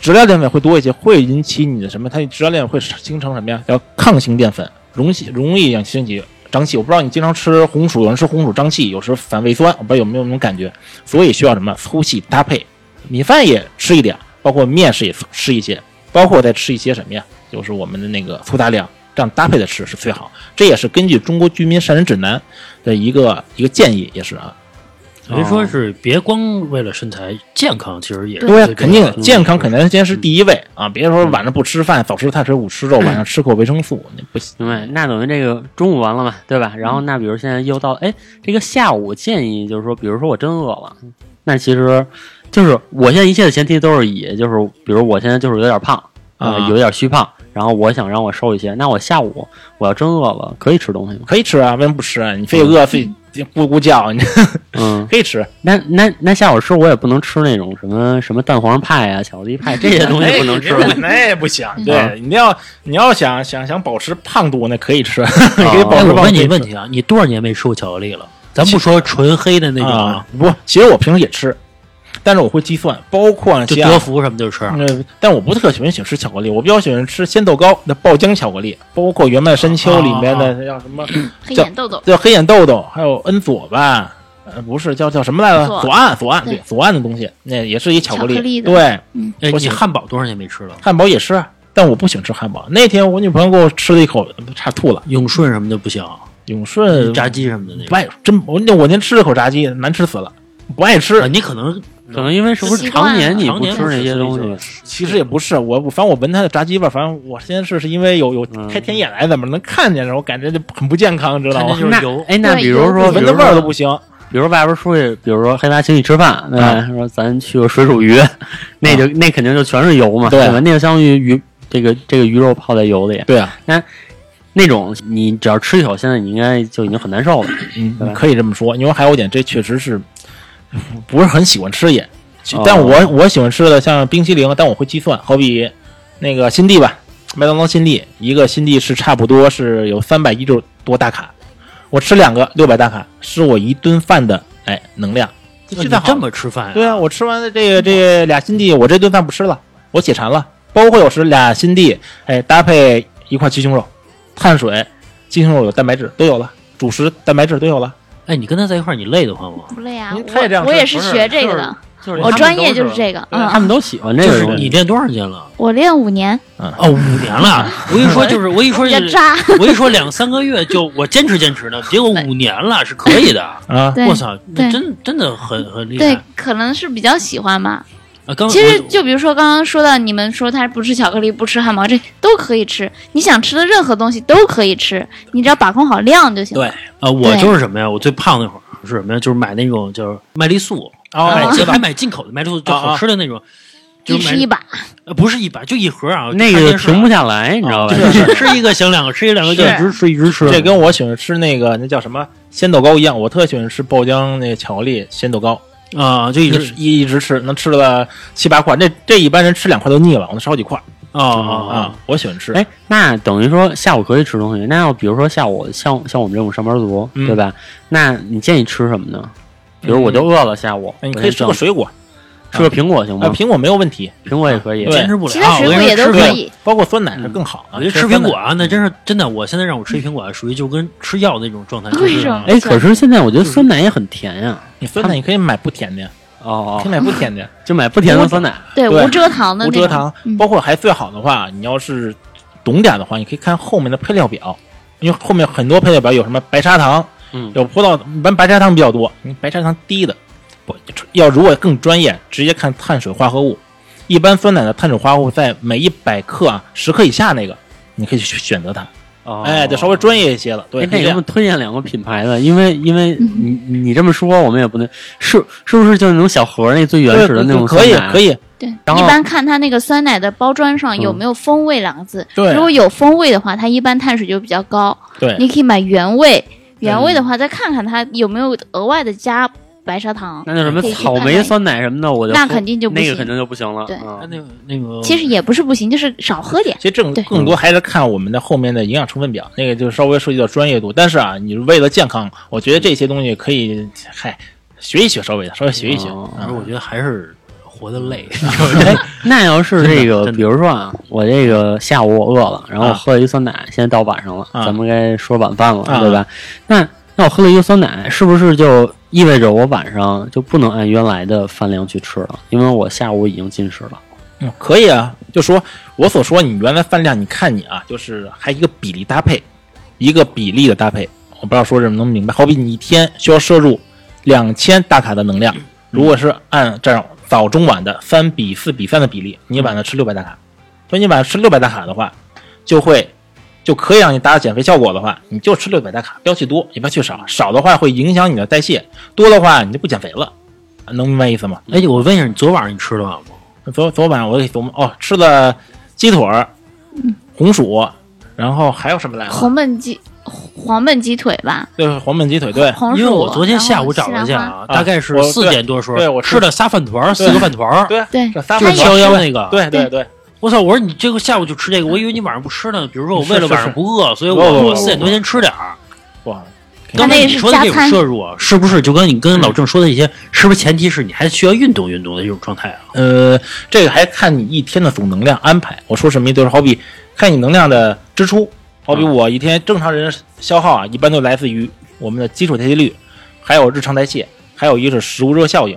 质料淀粉会多一些，会引起你的什么？它质料淀粉会形成什么呀？叫抗性淀粉，容易容易让身体胀气。我不知道你经常吃红薯，有人吃红薯胀气，有时反胃酸，我不知道有没有那种感觉。所以需要什么粗细搭配，米饭也吃一点，包括面食也吃一些，包括再吃一些什么呀？就是我们的那个粗杂粮，这样搭配的吃是最好。这也是根据中国居民膳食指南的一个一个建议，也是啊。人说是别光为了身材健康，其实也是对呀，肯定健康肯定先是第一位啊！别说晚上不吃饭，早吃碳水，午吃肉，晚上吃口维生素，那不行。明白？那等于这个中午完了嘛，对吧？然后那比如现在又到哎，这个下午建议就是说，比如说我真饿了，那其实就是我现在一切的前提都是以就是比如我现在就是有点胖啊呃有点虚胖，然后我想让我瘦一些，那我下午我要真饿了，可以吃东西吗？可以吃啊，为什么不吃啊？你非得饿，非得咕咕叫，你 嗯，可以吃。那那那下午吃我也不能吃那种什么什么蛋黄派啊、巧克力派这些东西不能吃那那也不行。对，你要你要想想想保持胖度，那可以吃，你可以保哎，持胖度。我问你个问题啊，你多少年没吃过巧克力了？咱不说纯黑的那种啊，，不，其实我平时也吃，但是我会计算，包括就像德芙什么就吃。嗯，但我不特喜欢喜欢吃巧克力，我比较喜欢吃鲜豆糕那爆浆巧克力，包括原麦山丘里面的叫什么黑眼豆豆，叫黑眼豆豆，还有恩佐吧，呃，不是叫叫什么来着？左左岸左岸对对左岸的东西，那也是一巧克力。克力的对，哎，你我喜欢汉堡多少年没吃了？汉堡也吃，啊但我不喜欢吃汉堡。那天我女朋友给我吃了一口，差吐了。永顺什么的不行，永顺炸鸡什么的那不爱，真我那我那天吃了口炸鸡，难吃死了，不爱吃，啊，。你可能可能因为是不是常年你不吃那些东西，其实也不是，我我反正我闻它的炸鸡味儿，反正我先是是因为有有嗯开天眼来怎么能看见着，我感觉就很不健康，知道吗？就是那油哎，那比如说，闻的味儿都不行。比如外边出去，比如说黑娃请你吃饭，对吧？啊说咱去个水煮鱼，那就那肯定就全是油嘛，对吧？那就相当于鱼这个这个鱼肉泡在油里，对啊，那那种你只要吃一口，现在你应该就已经很难受了。嗯，可以这么说。因为还有一点，这确实是不是很喜欢吃也，哦但我我喜欢吃的像冰淇淋，但我会计算，好比那个新地吧，麦当劳新地，一个新地是差不多是有三百一十多大卡，我吃两个六百大卡，是我一顿饭的哎能量。你现在这么吃饭呀？对啊，我吃完了这个这个俩新地，我这顿饭不吃了，我解馋了。包括有时俩新地，哎，搭配一块鸡胸肉，碳水、鸡胸肉有蛋白质都有了，主食蛋白质都有了。哎，你跟他在一块儿，你累得慌吗？不累啊，他也这样我我也是学这个就是的，就是我专业就是这个，嗯，他们都喜欢这就是个。你练多少年了？我练五年，哦，五年了。我一说就是，我一说就是，比较渣，我一说两三个月就我坚持坚持的，结果五年了是可以的。啊，我操，真真的很很厉害对害。，可能是比较喜欢吧。啊，刚其实就比如说刚刚说到，你们说他不吃巧克力、不吃汉堡，这都可以吃。你想吃的任何东西都可以吃，你只要把控好量就行了。对啊，我就是什么呀？我最胖那会儿是什么呀？就是买那种就是麦丽素，哦买还买进口的麦丽素，就好吃的那种，就是买一吃一把，呃不是一把，就一盒啊，那个停不下来，你知道吧？是吃一个行两个，吃一两个就一直吃一直吃。这跟我喜欢吃那个那叫什么鲜豆糕一样，我特喜欢吃爆浆那个巧克力鲜豆糕，啊，就一一直直一一直吃，能吃了七八块。那这一般人吃两块都腻了，我能吃好几块啊啊啊啊！！我喜欢吃。哎，那等于说下午可以吃东西。那要比如说下午像像我们这种上班族，嗯对吧？那你建议吃什么呢？比如我就饿了，下午哎你可以吃个水果，吃个苹果行呃，吗？苹果没有问题，苹果也可以。对坚持不了。其他水我跟果也你说吃苹都可以。包括酸奶是更好的。我觉得吃苹果啊，那真是真的。我现在让我吃一苹果啊，属于就跟吃药那种状态。就是为什么？哎，可是现在我觉得酸奶也很甜呀。你酸奶你可以买不甜的，哦可以，买不甜的，就买不甜的酸奶。对对无蔗糖的无蔗糖嗯。包括还最好的话，你要是懂点的话，你可以看后面的配料表，因为后面很多配料表有什么白砂糖，嗯有葡萄，一般白砂糖比较多，你白砂糖低的，不要如果更专业，直接看碳水化合物。一般酸奶的碳水化合物在每一百克啊十克以下那个，你可以去选择它。哦哎，这稍微专业一些了。对，哎，那可以咱们推荐两个品牌的，因为因为嗯你你这么说，我们也不能是是不是就那种小盒儿那最原始的那种可以酸奶可以，对，然后一般看它那个酸奶的包装上有嗯没有风味两个字。对如果有风味的话，它一般碳水就比较高。对你可以买原味，原味的话再看看它有没有额外的加白砂糖。那叫什么草莓酸奶什么的，我就那肯定就不行那个肯定就不行了。对嗯那个那个，其实也不是不行，就是少喝点。其实更对更多还是看我们的后面的营养成分表，那个就稍微涉及到专业度。但是啊，你为了健康，我觉得这些东西可以，嗨，学一学，稍微的稍微学一学。哦反正我觉得还是活得累。哎，那要是这个，比如说啊，我这个下午我饿了，然后喝了一酸奶，现在到晚上了，啊咱们该说晚饭了，啊对吧？那那我喝了一个酸奶，是不是就意味着我晚上就不能按原来的饭量去吃了？因为我下午已经进食了。嗯，可以啊，就说我所说，你原来饭量，你看你啊，就是还一个比例搭配，一个比例的搭配。我不知道说什么能明白。好比你一天需要摄入两千大卡的能量，如果是按这样早中晚的三比四比三的比例，你晚上吃六百大卡，所以你晚上吃六百大卡的话，就会就可以让你达到减肥效果的话，你就吃六百大卡，不要去多，也不要去少，少的话会影响你的代谢，多的话你就不减肥了，能明白意思吗？哎，我问一下，你昨晚上你吃了吗？昨昨晚我给琢磨哦，吃了鸡腿儿、红薯，然后还有什么来着？红焖鸡黄焖鸡腿吧，对，黄焖鸡腿，对，红薯。因为我昨天下午找了一下啊，大概是我四点多的时候，对我吃吃的仨饭团儿，四个饭团儿，对对这仨就是饭团逍遥那个。对对对，我操！我说你这个下午就吃这个，我以为你晚上不吃呢。比如说我为了晚上不饿，所以我我四点多先吃点儿。哇，刚才你说的这种摄入啊，是不是就跟你跟老郑说的一些，是不是前提是你还需要运动运动的这种状态啊？呃，这个还看你一天的总能量安排。我说什么意思？就是好比看你能量的支出，好比我一天正常人消耗啊，一般都来自于我们的基础代谢率，还有日常代谢，还有一个是食物热效应。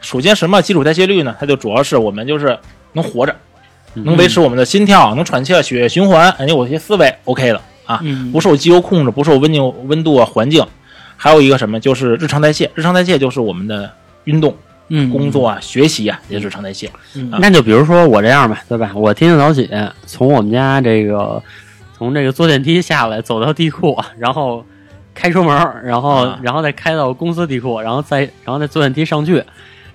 首先，什么基础代谢率呢？它就主要是我们就是能活着，能维持我们的心跳，能喘气，血液循环，哎，我这些思维 OK 了啊，嗯不受机油控制，不受温度温度啊环境。还有一个什么，就是日常代谢。日常代谢就是我们的运动、嗯工作啊、学习啊，也是日常代谢。嗯那就比如说我这样吧，对吧？我天天早起，从我们家这个从这个坐电梯下来，走到地库，然后开车门，然后、啊然后再开到公司地库，然后再然后再坐电梯上去，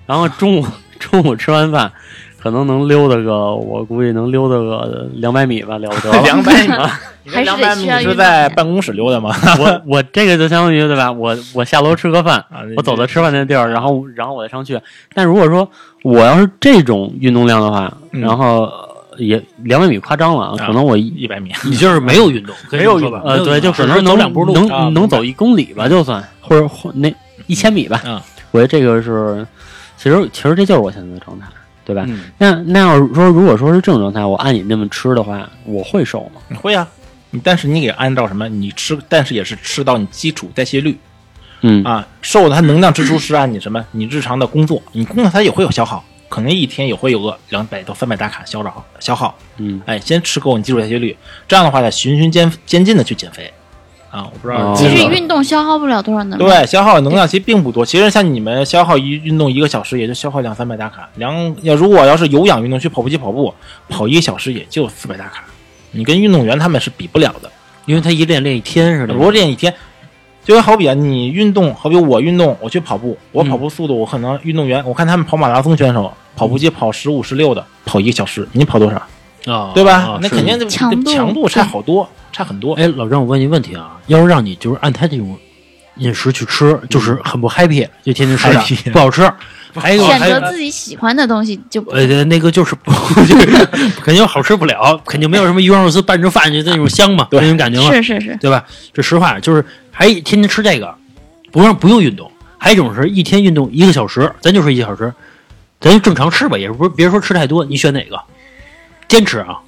然后中午 中午吃完饭，可能能溜达个，我估计能溜达个两百米吧，了不得了。两百米 两百米是在办公室溜达吗？我我这个就相当于对吧？我我下楼吃个饭，啊我走到吃饭那地儿，然后然后我再上去。但如果说我要是这种运动量的话，嗯然后呃也两百米夸张了啊，啊可能我一一百米，你就是没有运动，没有这么说吧？呃对，就可能只是走能两步路。能能走一公里吧，就算或者或那一千米吧。嗯我觉得这个是，其实其实这就是我现在的状态，对吧？嗯，那那要是说如果说是这种状态，我按你那么吃的话，我会瘦吗？你会啊。但是你给按照什么？你吃，但是也是吃到你基础代谢率嗯啊。瘦的它能量支出是按你什么？你日常的工作，你工作它也会有消耗，可能一天也会有个两百到三百大卡消耗消耗。嗯，哎，先吃够你基础代谢率，这样的话再循序渐渐进的去减肥啊。我不知道哦其实运动消耗不了多少能量。对，消耗能量其实并不多。其实像你们消耗一运动一个小时，也就消耗两三百大卡。两要如果要是有氧运动，去跑步机跑步，跑一个小时也就四百大卡。你跟运动员他们是比不了的。因为他一练练一天似的。如果练一天，就好比啊，你运动，好比我运动，我去跑步，我跑步速度，我可能运动员，我看他们跑马拉松选手，跑步机跑十五、十六的，跑一个小时，你跑多少？啊，对吧？啊那肯定就强度强度差好多，差很多。哎，老张，我问你个问题啊，要是让你就是按他这种饮食去吃，就是很不 happy，就天天吃的不好吃。还有选择自己喜欢的东西就不呃，那个就是不，就是 肯定好吃不了，肯定没有什么鱼香肉丝拌着饭就那种香嘛，那种感觉嘛，是是是，对吧？这实话，就是还天天吃这个，不让不用运动。还有一种是一天运动一个小时，咱就说一个小时，咱就正常吃吧，也不是别说吃太多，你选哪个？坚持啊，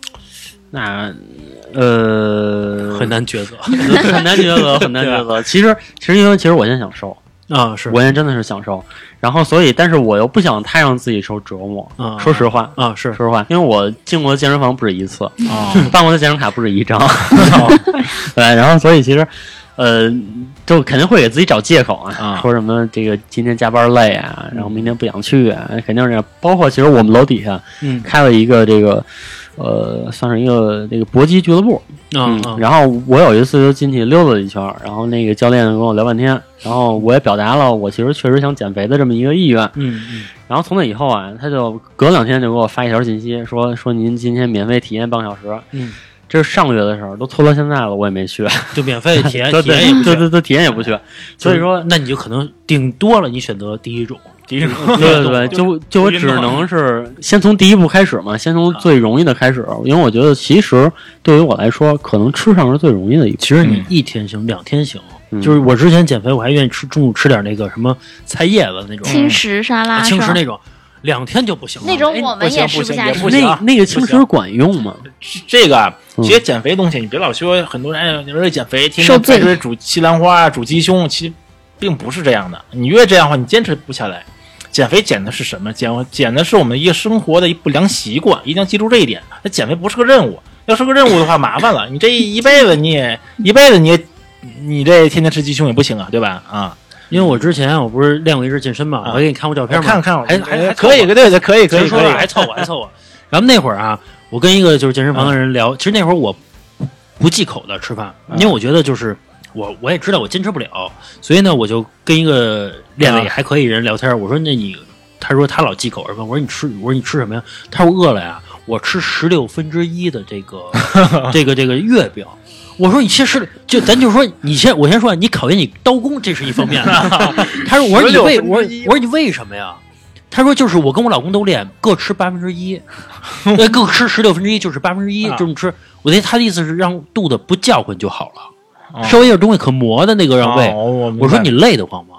那呃很难抉择。很难抉择，很难抉择。其实其实因为其实我现在想瘦，啊，是。我现在真的是想瘦，然后所以但是我又不想太让自己受折磨。啊，说实话，啊是。说实话，因为我进过健身房不止一次，啊，办过的健身卡不止一张，对，然后所以其实，呃，就肯定会给自己找借口啊，啊说什么这个今天加班累啊，然后明天不想去啊，肯定是这样。包括其实我们楼底下嗯开了一个这个，呃，算是一个这个搏击俱乐部，啊啊然后我有一次就进去溜达了一圈，然后那个教练跟我聊半天，然后我也表达了我其实确实想减肥的这么一个意愿，嗯嗯然后从那以后啊，他就隔两天就给我发一条信息，说说您今天免费体验半个小时。嗯，这是上个月的事儿，都拖到现在了，我也没去。就免费体验 对体验也不去对对对，体验也不去。所以说，那你就可能顶多了，你选择第一种，第一种 对对对，就就我只能是先从第一步开始嘛，先从最容易的开始，因为我觉得其实对于我来说，可能吃上是最容易的一步。其实你一天行，两天行。嗯就是我之前减肥，我还愿意吃中午吃点那个什么菜叶子那种轻食沙拉轻食那种，两天就不行了。那种哎我们也吃不行下去。那那个轻食管用吗？这个其实减肥东西，你别老说很多人哎，你说减肥天天白水煮西兰花、煮鸡胸，其实并不是这样的。你越这样的话，你坚持不下来。减肥减的是什么？减减的是我们一个生活的一不良习惯，一定要记住这一点。那减肥不是个任务，要是个任务的话，麻烦了。你这一辈子你也一辈子你也你这天天吃鸡胸也不行啊，对吧？啊，因为我之前我不是练过一阵健身嘛，啊我给你看过照片嘛，看看还还还可以，对对，可以可以可以，说还凑合还凑合。然后那会儿啊，我跟一个就是健身房的人聊，其实那会儿我不忌口的吃饭，因为我觉得就是我我也知道我坚持不了，所以呢，我就跟一个练的也还可以人聊天，我说那你，他说他老忌口，问我说你吃，我说你吃什么呀？他说我饿了呀，我吃十六分之一的这个 这个这个月饼。我说你其实就咱就说你先我先说你考验你刀工这是一方面的，他说我说你为我说我说你为什么呀？他说就是我跟我老公都练，各吃八分之一，呃，各吃十六分之一就是八分之一啊这么吃。我觉得他的意思是让肚子不叫唤就好了，哦稍微有点东西可磨的那个让胃。哦我说你累得慌吗？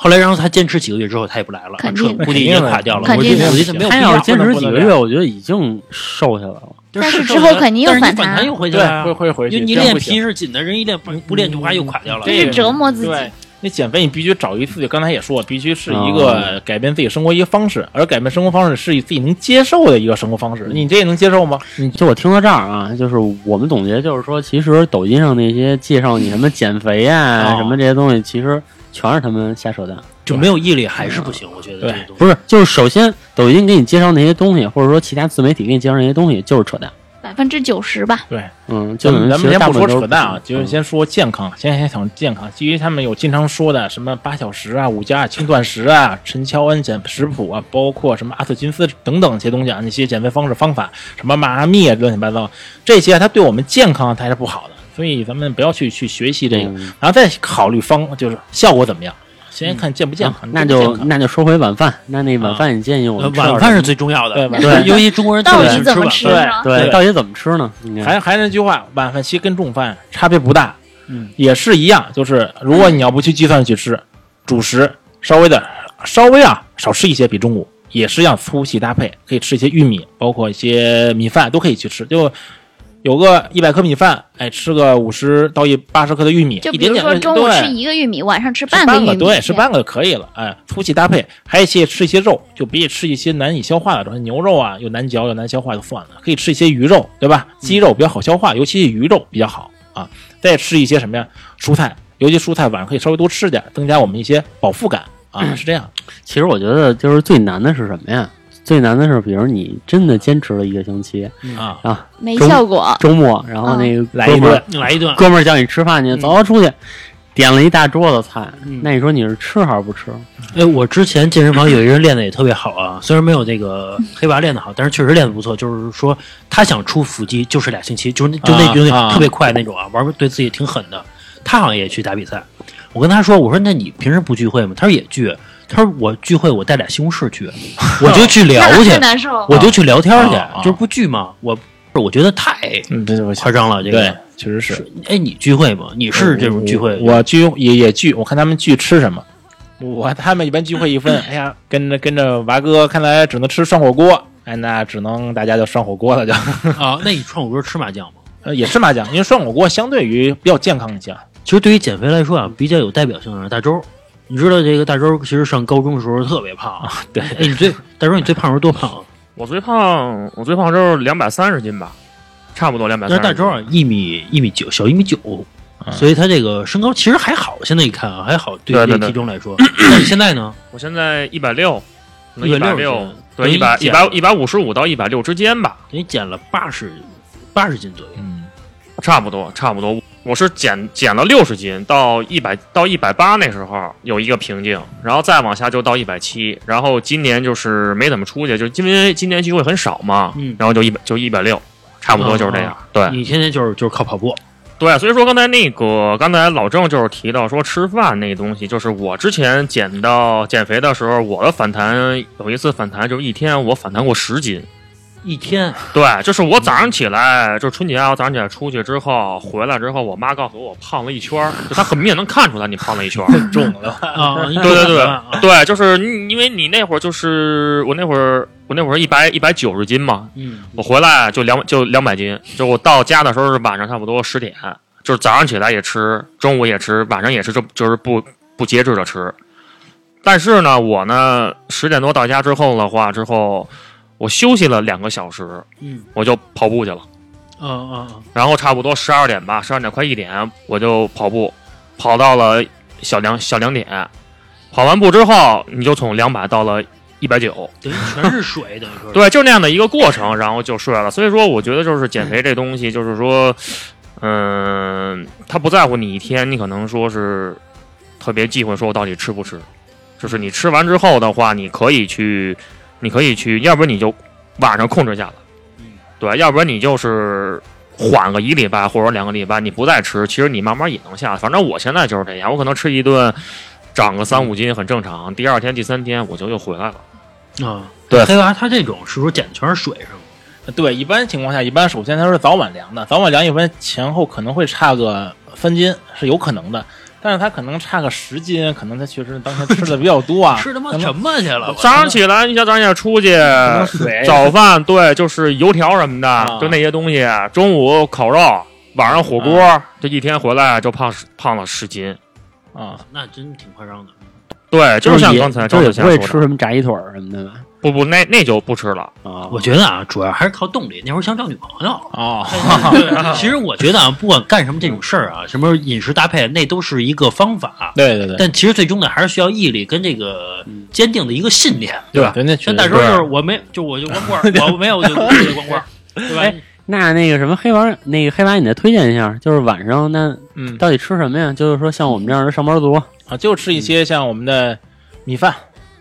后来然后他坚持几个月之后他也不来了，肯定估计已经垮掉了。肯定我觉得我觉得没有必要他要是。坚持几个月，我觉得已经瘦下来了。但是之后肯定又反弹反弹又回去对。会会回去，你练皮是紧的，人一练不不练就哗又垮掉了。这是折磨自己。对，那减肥你必须找一自己，刚才也说，必须是一哦个改变自己生活一个方式，而改变生活方式是以自己能接受的一个生活方式。你这也能接受吗？你就我听到这儿啊，就是我们总结，就是说，其实抖音上那些介绍你什么减肥啊、哦什么这些东西，其实全是他们瞎扯淡。就没有毅力还是不行，我觉得这对个东西。不是，就是首先抖音给你介绍那些东西，或者说其他自媒体给你介绍那些东西，就是扯淡。百分之九十吧，对，嗯，就咱们咱们先不说扯淡啊，嗯就是先说健康，先先讲健康。基于他们有经常说的什么八小时啊、五加轻断食啊、陈乔恩减食谱啊，包括什么阿特金斯等等这些东西啊，那些减肥方式方法，什么迈阿密啊，乱七八糟，这些它对我们健康它是不好的，所以咱们不要去去学习这个，嗯。然后再考虑方就是效果怎么样。先看健不健康，啊那就那就说回晚饭，那那晚饭你建议我晚饭是最重要的，对晚饭尤其中国人特到底。怎么吃呢？对，对到底怎么吃呢？还还是那句话，晚饭其实跟中午饭差别不大，嗯，也是一样，就是如果你要不去计算去吃，主食稍微的稍微啊少吃一些，比中午也是要粗细搭配，可以吃一些玉米，包括一些米饭都可以去吃，就有个一百克米饭，哎，吃个五十到一八十克的玉米，就一点点比如说中午吃一个玉米，晚上吃吃半个，半个玉米，对，吃半个就可以了。哎，粗细搭配，还有一些吃一些肉，就别吃一些难以消化的东西，牛肉啊又难嚼又难消化就算了，可以吃一些鱼肉，对吧？鸡肉比较好消化，尤其是鱼肉比较好啊。再吃一些什么呀？蔬菜，尤其蔬菜晚上可以稍微多吃点，增加我们一些饱腹感啊，是这样。其实我觉得就是最难的是什么呀？最难的是，比如你真的坚持了一个星期啊，啊，没效果。周末，然后那个来一哥们儿顿来一顿，哥们儿叫你吃饭去，走出去，点了一大桌子菜，嗯那你说你是吃还是不吃？哎，我之前健身房有一人练的也特别好啊，虽然没有那个黑娃练的好，但是确实练的不错。就是说他想出腹肌，就是俩星期，就是那就那啊就那啊特别快那种啊，玩儿对自己挺狠的。他好像也去打比赛，我跟他说，我说那你平时不聚会吗？他说也聚。他说我聚会我带俩西红柿去，我就去聊去，难受。我就去聊天去就是不聚嘛。我我觉得太嗯，对，我夸张了，这个，确实是。是。哎，你聚会吗？你是这种聚会？我聚也也聚，我看他们聚吃什么。我他们一般聚会一分，哎呀，跟着跟着娃哥，看来只能吃涮火锅，哎，那只能大家就涮火锅了就，啊，那你涮火锅吃麻酱吗？呃，也吃麻酱，因为涮火锅相对于比较健康一些。其实对于减肥来说啊，比较有代表性的是大周。你知道这个大周其实上高中的时候特别胖啊。对哎，你最大周你最胖时候多胖啊？我最胖，我最胖时候两百三十斤吧，差不多两百三。但是大周啊，一米一米九，小一米九，所以他这个身高其实还好。现在一看啊，还好，对对对对体重来说。现在呢？我现在一百六，一160百六，对，一百一百一百五十五到一百六之间吧，你减了八十八十斤左右。嗯，差不多，差不多。我是减减了六十斤，到一百到一百八那时候有一个瓶颈，然后再往下就到一百七，然后今年就是没怎么出去，就因为今年机会很少嘛，嗯然后就一百就一百六，差不多就是这样。对你天天就是就是靠跑步。对，所以说刚才那个刚才老郑就是提到说吃饭那东西，就是我之前减到减肥的时候，我的反弹有一次反弹就是一天我反弹过十斤。一天对，就是我早上起来，就是春节啊，我早上起来出去之后回来之后，我妈告诉我我胖了一圈儿，就她很明显能看出来你胖了一圈儿。重了，啊，对对对啊对，就是你因为你那会儿就是我那会儿我那会儿一百一百九十斤嘛，嗯，我回来就两就两百斤，就我到家的时候是晚上差不多十点，就是早上起来也吃，中午也吃，晚上也吃，就就是不不节制的吃。但是呢，我呢十点多到家之后的话，之后我休息了两个小时，嗯，我就跑步去了。啊啊啊！然后差不多十二点吧，十二点快一点，我就跑步，跑到了小两小两点，跑完步之后，你就从两百到了一百九，等于全是水，等于说。对，就那样的一个过程，然后就睡了。所以说，我觉得就是减肥这东西，就是说，嗯，他不在乎你一天，你可能说是特别忌讳说我到底吃不吃，就是你吃完之后的话，你可以去，你可以去，要不然你就晚上控制下来，嗯，对，要不然你就是缓个一礼拜或者两个礼拜，你不再吃，其实你慢慢也能下来。反正我现在就是这样，我可能吃一顿长个三五斤很正常，第二天、第三天我就又回来了。啊，对黑娃他这种是说减的全是水是吗？对，一般情况下，一般首先它是早晚量的，早晚量一般前后可能会差个三斤是有可能的，但是他可能差个十斤，可能他确实当天吃的比较多啊，吃他妈什么去了？早上起来，你想早上起来出去早饭，对，就是油条什么的，啊就那些东西。中午烤肉，晚上火锅，这一天回来就胖胖了十斤。啊，那真挺夸张的。对，就是像刚才张子贤说的，不会吃什么炸鸡腿什么的吧？不不，那那就不吃了。啊，我觉得啊，主要还是靠动力。那会儿想找女朋友。哦，其实我觉得啊，不管干什么这种事儿啊，什么饮食搭配，那都是一个方法。对对对，但其实最终呢，还是需要毅力跟这个坚定的一个信念，对吧？对那像大周就是我没，就我就光棍儿，我没有就我就光棍儿，对吧？哎那那个什么黑娃，那个黑娃，你再推荐一下，就是晚上那嗯到底吃什么呀？就是说像我们这样的上班族，啊，就吃一些像我们的米饭，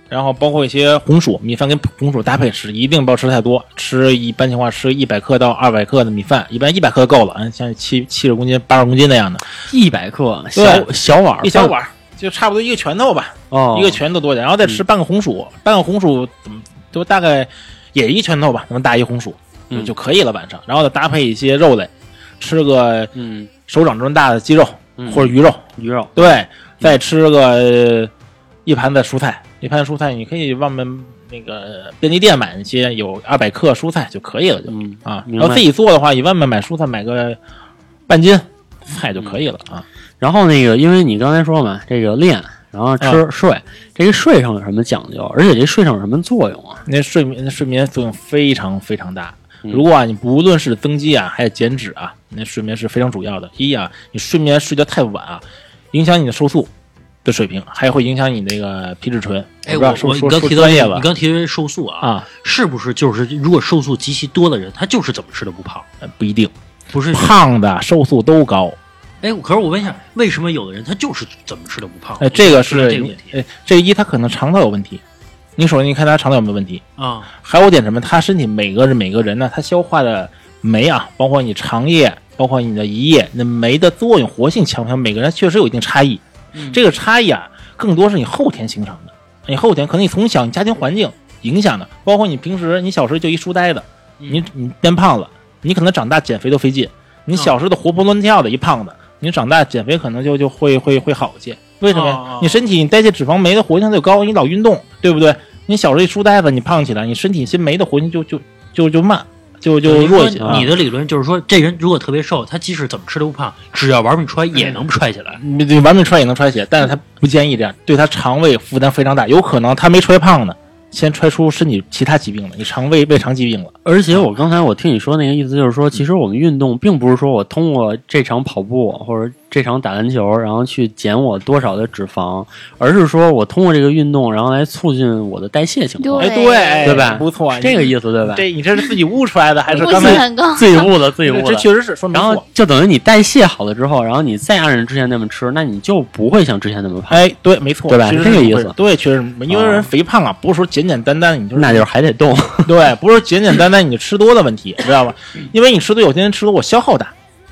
然后包括一些红薯，米饭跟红薯搭配吃，一定不要吃太多。吃一般情况吃一百克到二百克的米饭，一般一百克够了，嗯，像七七十公斤、八十公斤那样的，一百克小小碗一小碗就差不多一个拳头吧，哦，一个拳头多点，然后再吃半个红薯，半个红薯怎么都大概也一拳头吧，那么大一红薯就嗯。就可以了。晚上，然后再搭配一些肉类，吃个嗯。手掌这么大的鸡肉嗯。或者鱼肉，鱼肉。对，再吃个呃一盘子蔬菜，一盘子蔬菜你可以外面那个便利店买那些有二百克蔬菜就可以了，就嗯啊。然后自己做的话，你外面买蔬菜买个半斤菜就可以了啊。然后那个，因为你刚才说嘛，这个练，然后吃、睡，这个睡上有什么讲究？而且这睡上有什么作用啊？那睡眠那睡眠作用非常非常大。嗯如果啊，你不论是增肌啊，还是减脂啊，那睡眠是非常主要的。一啊，你睡眠睡得太晚啊，影响你的瘦素的水平，还会影响你那个皮质醇。哎，我我你刚提到业了你刚提到瘦素啊，啊，是不是就是如果瘦素极其多的人，他就是怎么吃都不胖？呃不一定，不是？胖的瘦素都高。哎，可是我问一下，为什么有的人他就是怎么吃都不胖？哎，这个是是这个问题哎，这个一他可能肠道有问题。你首先你看他肠道有没有问题，啊，还有点什么？他身体每个人每个人呢，他消化的酶啊，包括你肠液，包括你的胰液，那酶的作用活性强不强？每个人确实有一定差异。嗯这个差异啊，更多是你后天形成的。你后天可能你从小你家庭环境影响的，包括你平时你小时候就一书呆的，嗯你你变胖了，你可能长大减肥都费劲。你小时候的活泼乱跳的一胖子，你长大减肥可能就就会会会好一些。为什么呀？你身体你代谢脂肪酶的活性就高，你老运动，对不对？你小时候一书呆子，你胖起来，你身体新酶的活性就就就就慢，就就弱一些。啊你的理论就是说，这人如果特别瘦，他即使怎么吃都不胖，只要玩命揣也能揣起来。你玩命揣也能揣起来，但是他不建议这样，对他肠胃负担非常大，有可能他没揣胖呢，先揣出身体其他疾病了，你肠胃胃肠疾病了。而且我刚才我听你说那个意思就是说，其实我们运动并不是说我通过这场跑步或者这场打篮球，然后去减我多少的脂肪，而是说我通过这个运动，然后来促进我的代谢情况，对哎，对，对吧不错，是这个意思对吧？这你这是自己悟出来的，还是悟刚才？性很高。自己悟的，自己悟的。这确实是说没然后。就等于你代谢好了之后，然后你再按照之前那么吃，那你就不会像之前那么胖，哎，对，没错，对吧是这个意思对，确实，因为啊人肥胖啊，不是说简简单单你就是那就是还得动。对，不是简简单单你吃多的问题，知道吧？因为你吃多，有些人吃多我消耗大，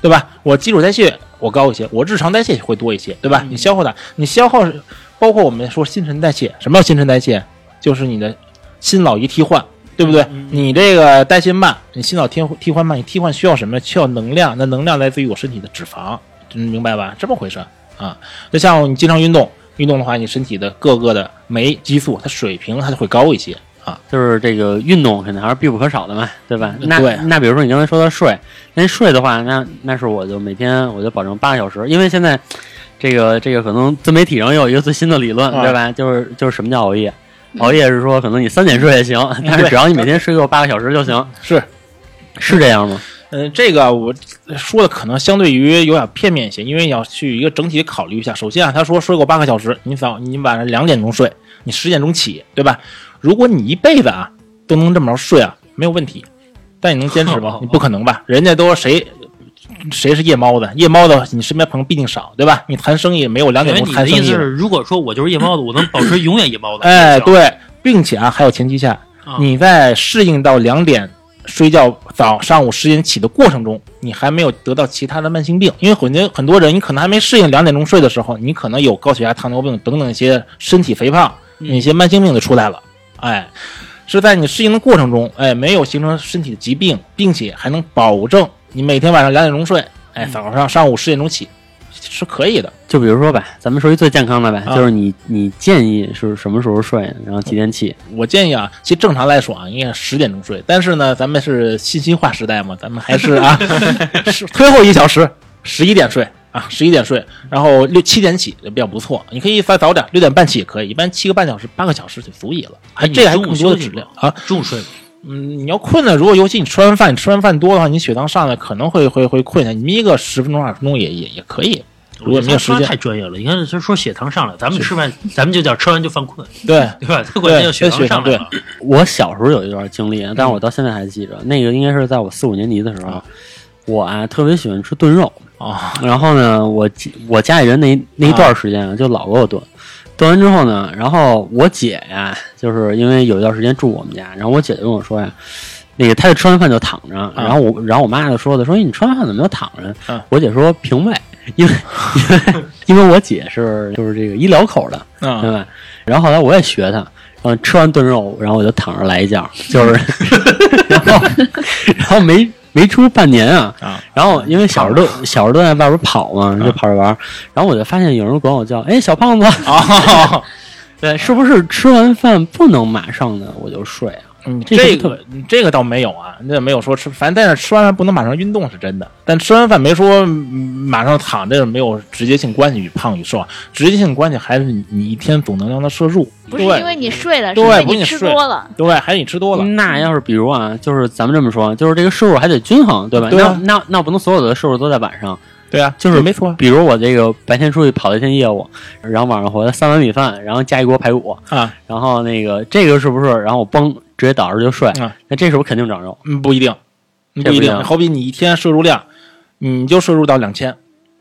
对吧？我基础代谢我高一些，我日常代谢会多一些，对吧？你消耗的，你消耗是包括我们说新陈代谢，什么叫新陈代谢？就是你的新老一替换，对不对？你这个代谢慢，你心脑替替换慢，你替换需要什么？需要能量，那能量来自于我身体的脂肪，你明白吧？这么回事啊？就像你经常运动，运动的话，你身体的各个的酶激素它水平它就会高一些啊。就是这个运动肯定还是必不可少的嘛，对吧？那对那比如说你刚才说到睡，那睡的话，那那是我就每天我就保证八个小时，因为现在这个这个可能自媒体上又有一个最新的理论，啊对吧？就是就是什么叫熬夜？熬夜是说可能你三点睡也行，但是只要你每天睡够八个小时就行，是，是这样吗？嗯，这个我说的可能相对于有点片面一些，因为你要去一个整体考虑一下。首先啊，他说睡够八个小时，你早你晚上两点钟睡，你十点钟起，对吧？如果你一辈子啊都能这么着睡啊，没有问题。但你能坚持吗？你不可能吧？人家都说谁谁是夜猫子，夜猫子你身边朋友必定少，对吧？你谈生意没有两点钟为你的意思是，谈生意，如果说我就是夜猫子，我能保持永远夜猫子。哎，对，并且啊还有前提下，啊你在适应到两点睡觉早上午十点起的过程中，你还没有得到其他的慢性病，因为很多很多人你可能还没适应两点钟睡的时候，你可能有高血压、糖尿病等等一些身体肥胖、一些慢性病就出来了。哎，是在你适应的过程中，哎，没有形成身体的疾病，并且还能保证你每天晚上两点钟睡，哎，早上上午十点钟起，是可以的。就比如说吧，咱们说一最健康的呗，啊就是你你建议是什么时候睡，然后几点起？我建议啊，其实正常来说啊，应该十点钟睡，但是呢，咱们是信息化时代嘛，咱们还是啊，是推后一小时，十一点睡啊，十一点睡，然后六七点起也比较不错。你可以再早点，六点半起也可以，一般七个半小时、八个小时就足以了。还哎这个还你中午更多的质量啊。中午睡吗嗯，你要困了，如果尤其你吃完饭，你吃完饭多的话，你血糖上来可能会会会困一下，你眯个十分钟、二十分钟也也也可以。如果没有时他间，太专业了。你看，他说血糖上来，咱们吃饭，咱们就叫吃完就犯困，对 对吧？他管这叫血糖上来了。我小时候有一段经历，但是我到现在还记着，那个应该是在我四五年级的时候，我啊特别喜欢吃炖肉，啊，然后呢，我我家里人那那一段时间啊，就老给我炖，炖完之后呢，然后我姐呀，就是因为有一段时间住我们家，然后我姐就跟我说呀，那个她就吃完饭就躺着，然后我然后我妈就说的，说哎你吃完饭怎么就躺着？嗯我姐说平胃，因为 因为因为我姐是就是这个医疗口的，对嗯，吧？然后后来我也学她，然后吃完炖肉，然后我就躺着来一觉，就是，然后 然后没没出半年啊，啊然后因为小时候都小时候都在外边跑嘛，就跑着玩，然后我就发现有人管我叫哎小胖子，啊，对，是不是吃完饭不能马上呢我就睡啊？嗯，这个这个倒没有啊，那没有说吃，反正但是吃完饭不能马上运动是真的，但吃完饭没说嗯马上躺着，没有直接性关系与胖与瘦啊，直接性关系还是你你一天总能量的摄入，对不是因为你睡了，对因为你不是你睡吃多了。对，还是你吃多了，那要是比如啊，就是咱们这么说，就是这个摄入还得均衡，对吧？对啊那那那不能所有的摄入都在晚上，对啊，就是没错比如我这个白天出去跑了一天业务，然后晚上回来三碗米饭，然后加一锅排骨，啊，然后那个这个是不是？然后我崩直接倒着就睡，啊那这时候肯定长肉。嗯，不一定，不一定，好比你一天摄入量，你就摄入到两千，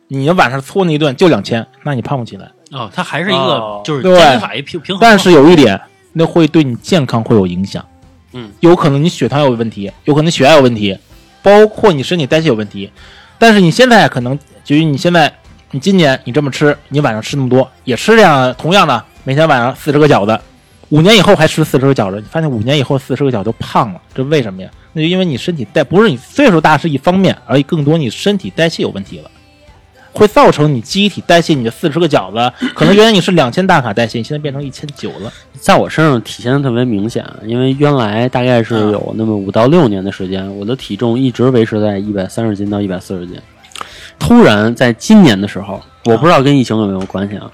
你晚上搓那一顿就两千，那你胖不起来。哦，它还是一个哦就是对减法一平平衡。但是有一点，那会对你健康会有影响。嗯，有可能你血糖有问题，有可能血压有问题，包括你身体代谢有问题。但是你现在可能，就于你现在，你今年你这么吃，你晚上吃那么多，也吃这样同样的，每天晚上四十个饺子，五年以后还吃四十个饺子，你发现五年以后四十个饺子都胖了，这为什么呀？那就因为你身体代不是你岁数大是一方面，而更多你身体代谢有问题了。会造成你机体代谢你的四十个饺子，可能原来你是两千大卡代谢，你现在变成一千九了。在我身上体现的特别明显，因为原来大概是有那么五到六年的时间，我的体重一直维持在一百三十斤到一百四十斤。突然在今年的时候，我不知道跟疫情有没有关系啊，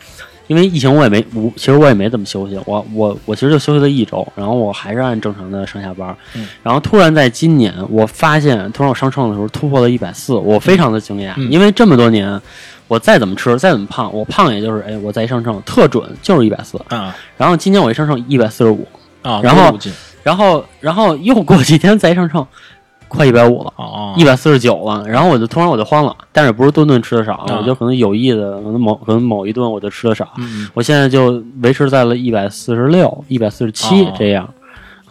因为疫情我也没，我其实我也没怎么休息，我我我其实就休息了一周，然后我还是按正常的上下班，嗯然后突然在今年，我发现突然我上秤的时候突破了一百四，我非常的惊讶，嗯因为这么多年。我再怎么吃，再怎么胖，我胖也就是哎，我再一上秤特准就是一百四，啊然后今年我一上秤一百四十五，啊，然后然后然后又过几天再一上秤，快一百五了。哦一百四十九了，然后我就突然我就慌了，但是也不是顿顿吃的少，啊我就可能有意的，可能某可能某一顿我就吃的少，嗯我现在就维持在了一百四十六、一百四十七哦这样。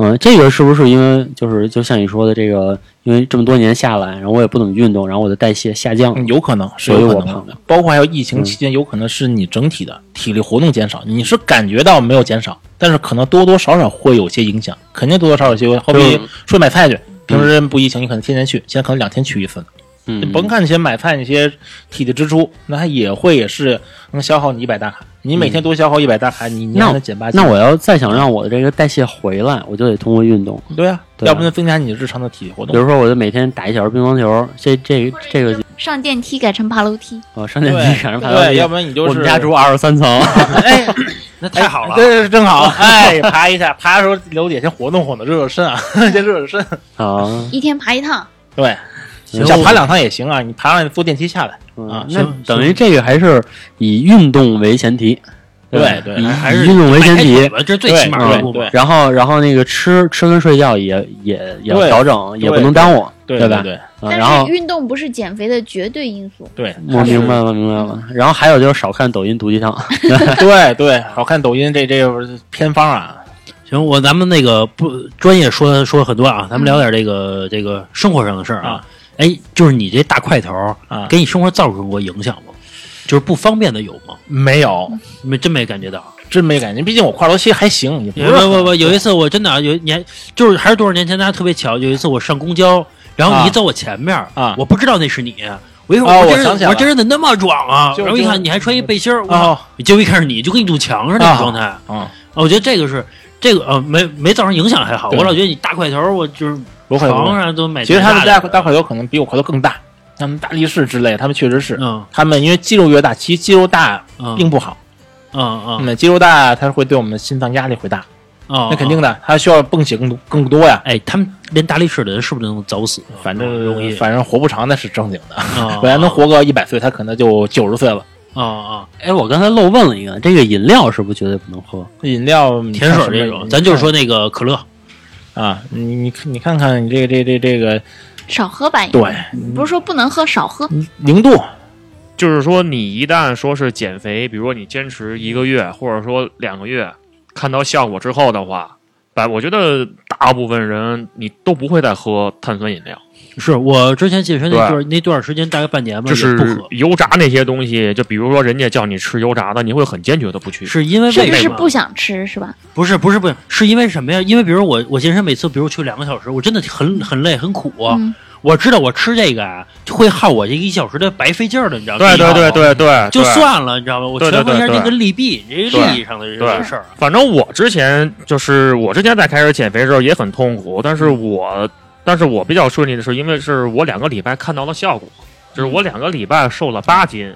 嗯，这个是不是因为就是就像你说的这个，因为这么多年下来，然后我也不怎么运动，然后我的代谢下降嗯，有可能是所以有可能的我胖的，包括还有疫情期间，有可能是你整体的体力活动减少，你是感觉到没有减少，但是可能多多少少会有些影响，肯定多多少少有些。好比嗯说买菜去，平时不疫情，你可能天天去，现在可能两天去一次。嗯，甭看那些买菜那些体力支出，那它也会也是能消耗你一百大卡。你每天多消耗一百大卡，你你那还能减八斤。那我要再想让我的这个代谢回来，我就得通过运动，对啊，对啊要不就增加你日常的体力活动。比如说我就每天打一小时乒乓球，这这这个上电梯改成爬楼梯，哦上电梯改成爬楼对，梯要不然你就是我们家住二十三层，哎，那太好了。这是正好，哎，爬一下，爬的时候刘姐先活动活动，热热身啊，先热热身。啊，一天爬一趟，对，行想爬两趟也行啊，你爬上坐电梯下来。嗯啊那行等于这个还是以运动为前提，对吧以对还还是以运动为前提，这是最起码的一步嘛对对。然后然后那个吃吃跟睡觉也也也调整，也不能耽误，吧？对对对，但然后是运动不是减肥的绝对因素。对，我明白了明白了，然后还有就是少看抖音毒鸡汤，对 对，少看抖音这这个偏方啊，行，我咱们那个不专业说说很多啊，咱们聊点这个这个生活上的事儿啊啊。哎，就是你这大块头儿啊给你生活造成过影响吗？就是不方便的有吗？没有，没真没感觉到。真没感觉。毕竟我块头期还行，也不不是不不，有一次我真的啊有你还就是还是多少年前，大家特别巧，有一次我上公交，然后你啊。走我前面啊。我不知道那是你，我一会哦儿我这人我这人怎么那么壮啊？就然后一看你还穿一背心儿，我结果一看是你，就跟一堵墙似的状态。啊，我觉得这个是这个呃没没造成影响还好，我老觉得你大块头，我就是不会不床会。上都买其实他们大大大块头可能比我块头更大，他们大力士之类，他们确实是，嗯。他们因为肌肉越大，其实肌肉大嗯并不好。嗯嗯嗯，肌肉大它会对我们的心脏压力会大，嗯，那肯定的，他需要泵血更多更多呀。哎，他们练大力士的人是不是能早死？反容易正反正活不长那是正经的，啊，本来能活个一百岁，他可能就九十岁了。啊啊，哎，我刚才漏问了一个，这个饮料是不是绝对不能喝？饮料甜水这种，咱就是说那个可乐，啊，你你你看看你这个这这这个少喝吧，对不是说不能喝，少喝。零度，就是说，你一旦说是减肥，比如说你坚持一个月，或者说两个月，看到效果之后的话，百我觉得大部分人你都不会再喝碳酸饮料，是我之前健身那段那段时间，大概半年吧，就是不喝，油炸那些东西。就比如说人家叫你吃油炸的，你会很坚决的不去。是因为是不为什么？是不想吃是吧？不是不是不是，是因为什么呀？因为比如我我健身每次，比如去两个小时，我真的很很累很苦。嗯我知道我吃这个啊，就会耗我这一小时的白费劲儿的，你知道吗？对对对对对，就算了，你知道吗？我权衡一下这个利弊，这个利益上的这个事儿。反正我之前就是我之前在开始减肥的时候也很痛苦，但是我但是我比较顺利的是，因为是我两个礼拜看到了效果，就是我两个礼拜瘦了八斤，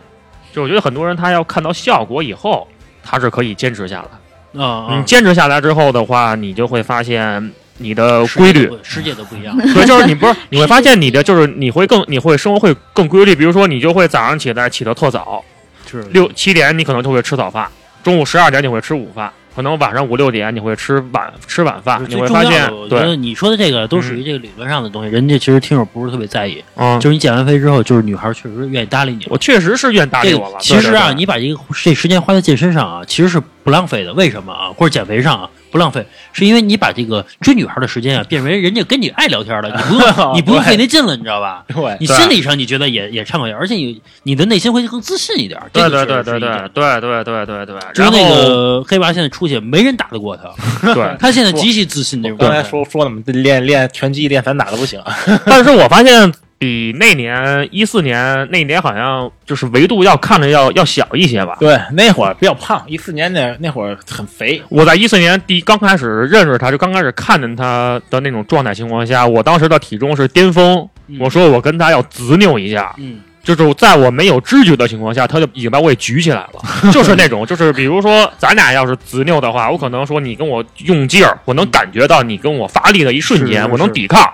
就我觉得很多人他要看到效果以后，他是可以坚持下来。啊啊，你坚持下来之后的话，你就会发现你的规律，世界都不一样。对，就是你不是 你会发现你的就是你会更你会生活会更规律，比如说你就会早上起来起得特早，是六七点你可能就会吃早饭，中午十二点你会吃午饭，可能晚上五六点你会吃晚吃晚饭，你会发现的，我觉对，得你说的这个都属于这个理论上的东西，人家其实听友不是特别在意。嗯，就是你减完肥之后，就是女孩确实愿意搭理你。我确实是愿意搭理我了。其实啊，对对对你把这个这时间花在健身上啊，其实是不浪费的。为什么啊？或者减肥上啊不浪费，是因为你把这个追女孩的时间啊，变为人家跟你爱聊天了，你不用你不用费那劲了，你知道吧？对你心理上你觉得也也畅快，而且你你的内心会更自信一点。对这个对对对确实是一点对对对对对对，就是那个黑娃现在出去，没人打得过他，对，他现在极其自信那种刚才。说说了嘛，练练拳击练散打都不行，但是我发现比那年一四年那年好像就是维度要看着要要小一些吧。对，那会儿比较胖，一四年那那会儿很肥，我在一四年第刚开始认识他，就刚开始看见他的那种状态情况下，我当时的体重是巅峰。我说我跟他要执拗一下，嗯，就是在我没有知觉的情况下，他就已经把我给举起来了，就是那种，就是比如说咱俩要是执拗的话，我可能说你跟我用劲儿，我能感觉到你跟我发力的一瞬间，我能抵抗。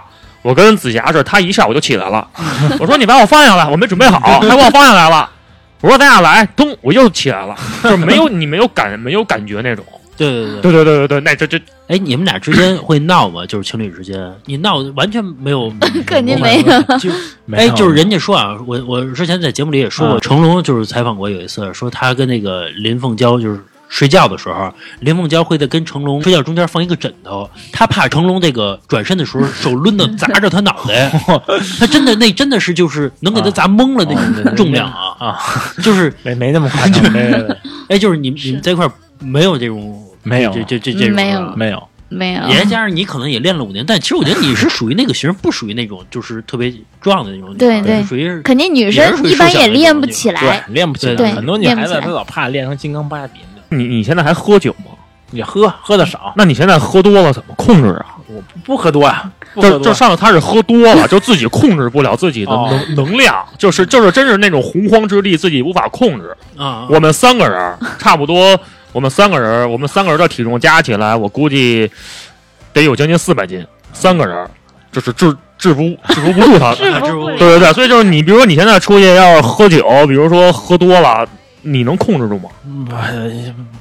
我跟紫霞是，他一下我就起来了，我说你把我放下来，我没准备好，他把我放下来了。我说咱俩来，咚，我又起来了，就是没有你没有感没有感觉那种。对对对。对对对对对，那这这哎，你们俩之间会闹吗？就是情侣之间，你闹完全没有，肯定没有就哎，就是人家说啊，我我之前在节目里也说过，啊成龙就是采访过有一次，说他跟那个林凤娇就是。睡觉的时候，林凤娇会在跟成龙睡觉中间放一个枕头，她怕成龙这个转身的时候手抡的砸着他脑袋，他真的那真的是就是能给他砸懵了那种重量啊，啊，就是没没那么夸张，没没哎，就是你你们在一块儿没有这种没有这这这这种没有。没有，没有。也加上你可能也练了五年，但其实我觉得你是属于那个型，不属于那种就是特别壮的那种女孩。对对。属于是肯定女生一般瘦小的也练不起来。对，，练不起对来，很多女孩子她老怕练成金刚芭比。的，你你现在还喝酒吗？也喝喝的少，那你现在喝多了怎么控制啊？我不不喝多呀，不喝就就上次他是喝多了，就自己控制不了自己的哦能能量，就是就是真是那种洪荒之力自己无法控制。啊，我们三个人差不多，我们三个人，我们三个人的体重加起来，我估计得有将近四百斤，三个人就是制制服制服不住他。制服不对。对对，所以就是你，比如说你现在出去要是喝酒，比如说喝多了，你能控制住吗？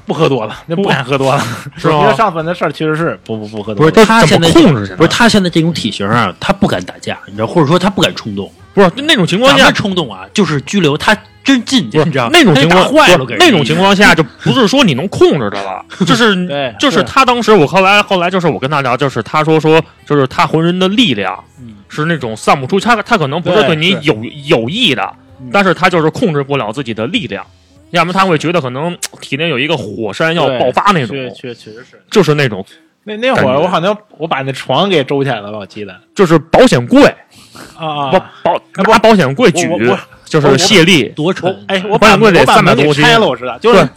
不喝多了，那不。敢喝多了，是吧？因为上坟的事儿确实是不不不喝多不是，他现在控制不是他现在这种体型啊，他不敢打架，你知道，或者说他不敢冲动。不是那种情况下，冲动啊，就是拘留，他真进去，你知道那种情况坏了，那种情况下就不是说你能控制的了，就是就是。是他当时我后来后来就是我跟他聊，就是他说说就是他浑身的力量嗯。是那种散不出，他他可能不是对对你有有意的嗯，但是他就是控制不了自己的力量，要么他会觉得可能体内有一个火山要爆发那种，确确确实是。就是那种那那会儿我好像我把那床给周起来了吧，我记得就是保险柜啊保保拿保险柜举就是卸力，多沉。哎，我把保险柜得我把门300多斤给拆了，我知道，就是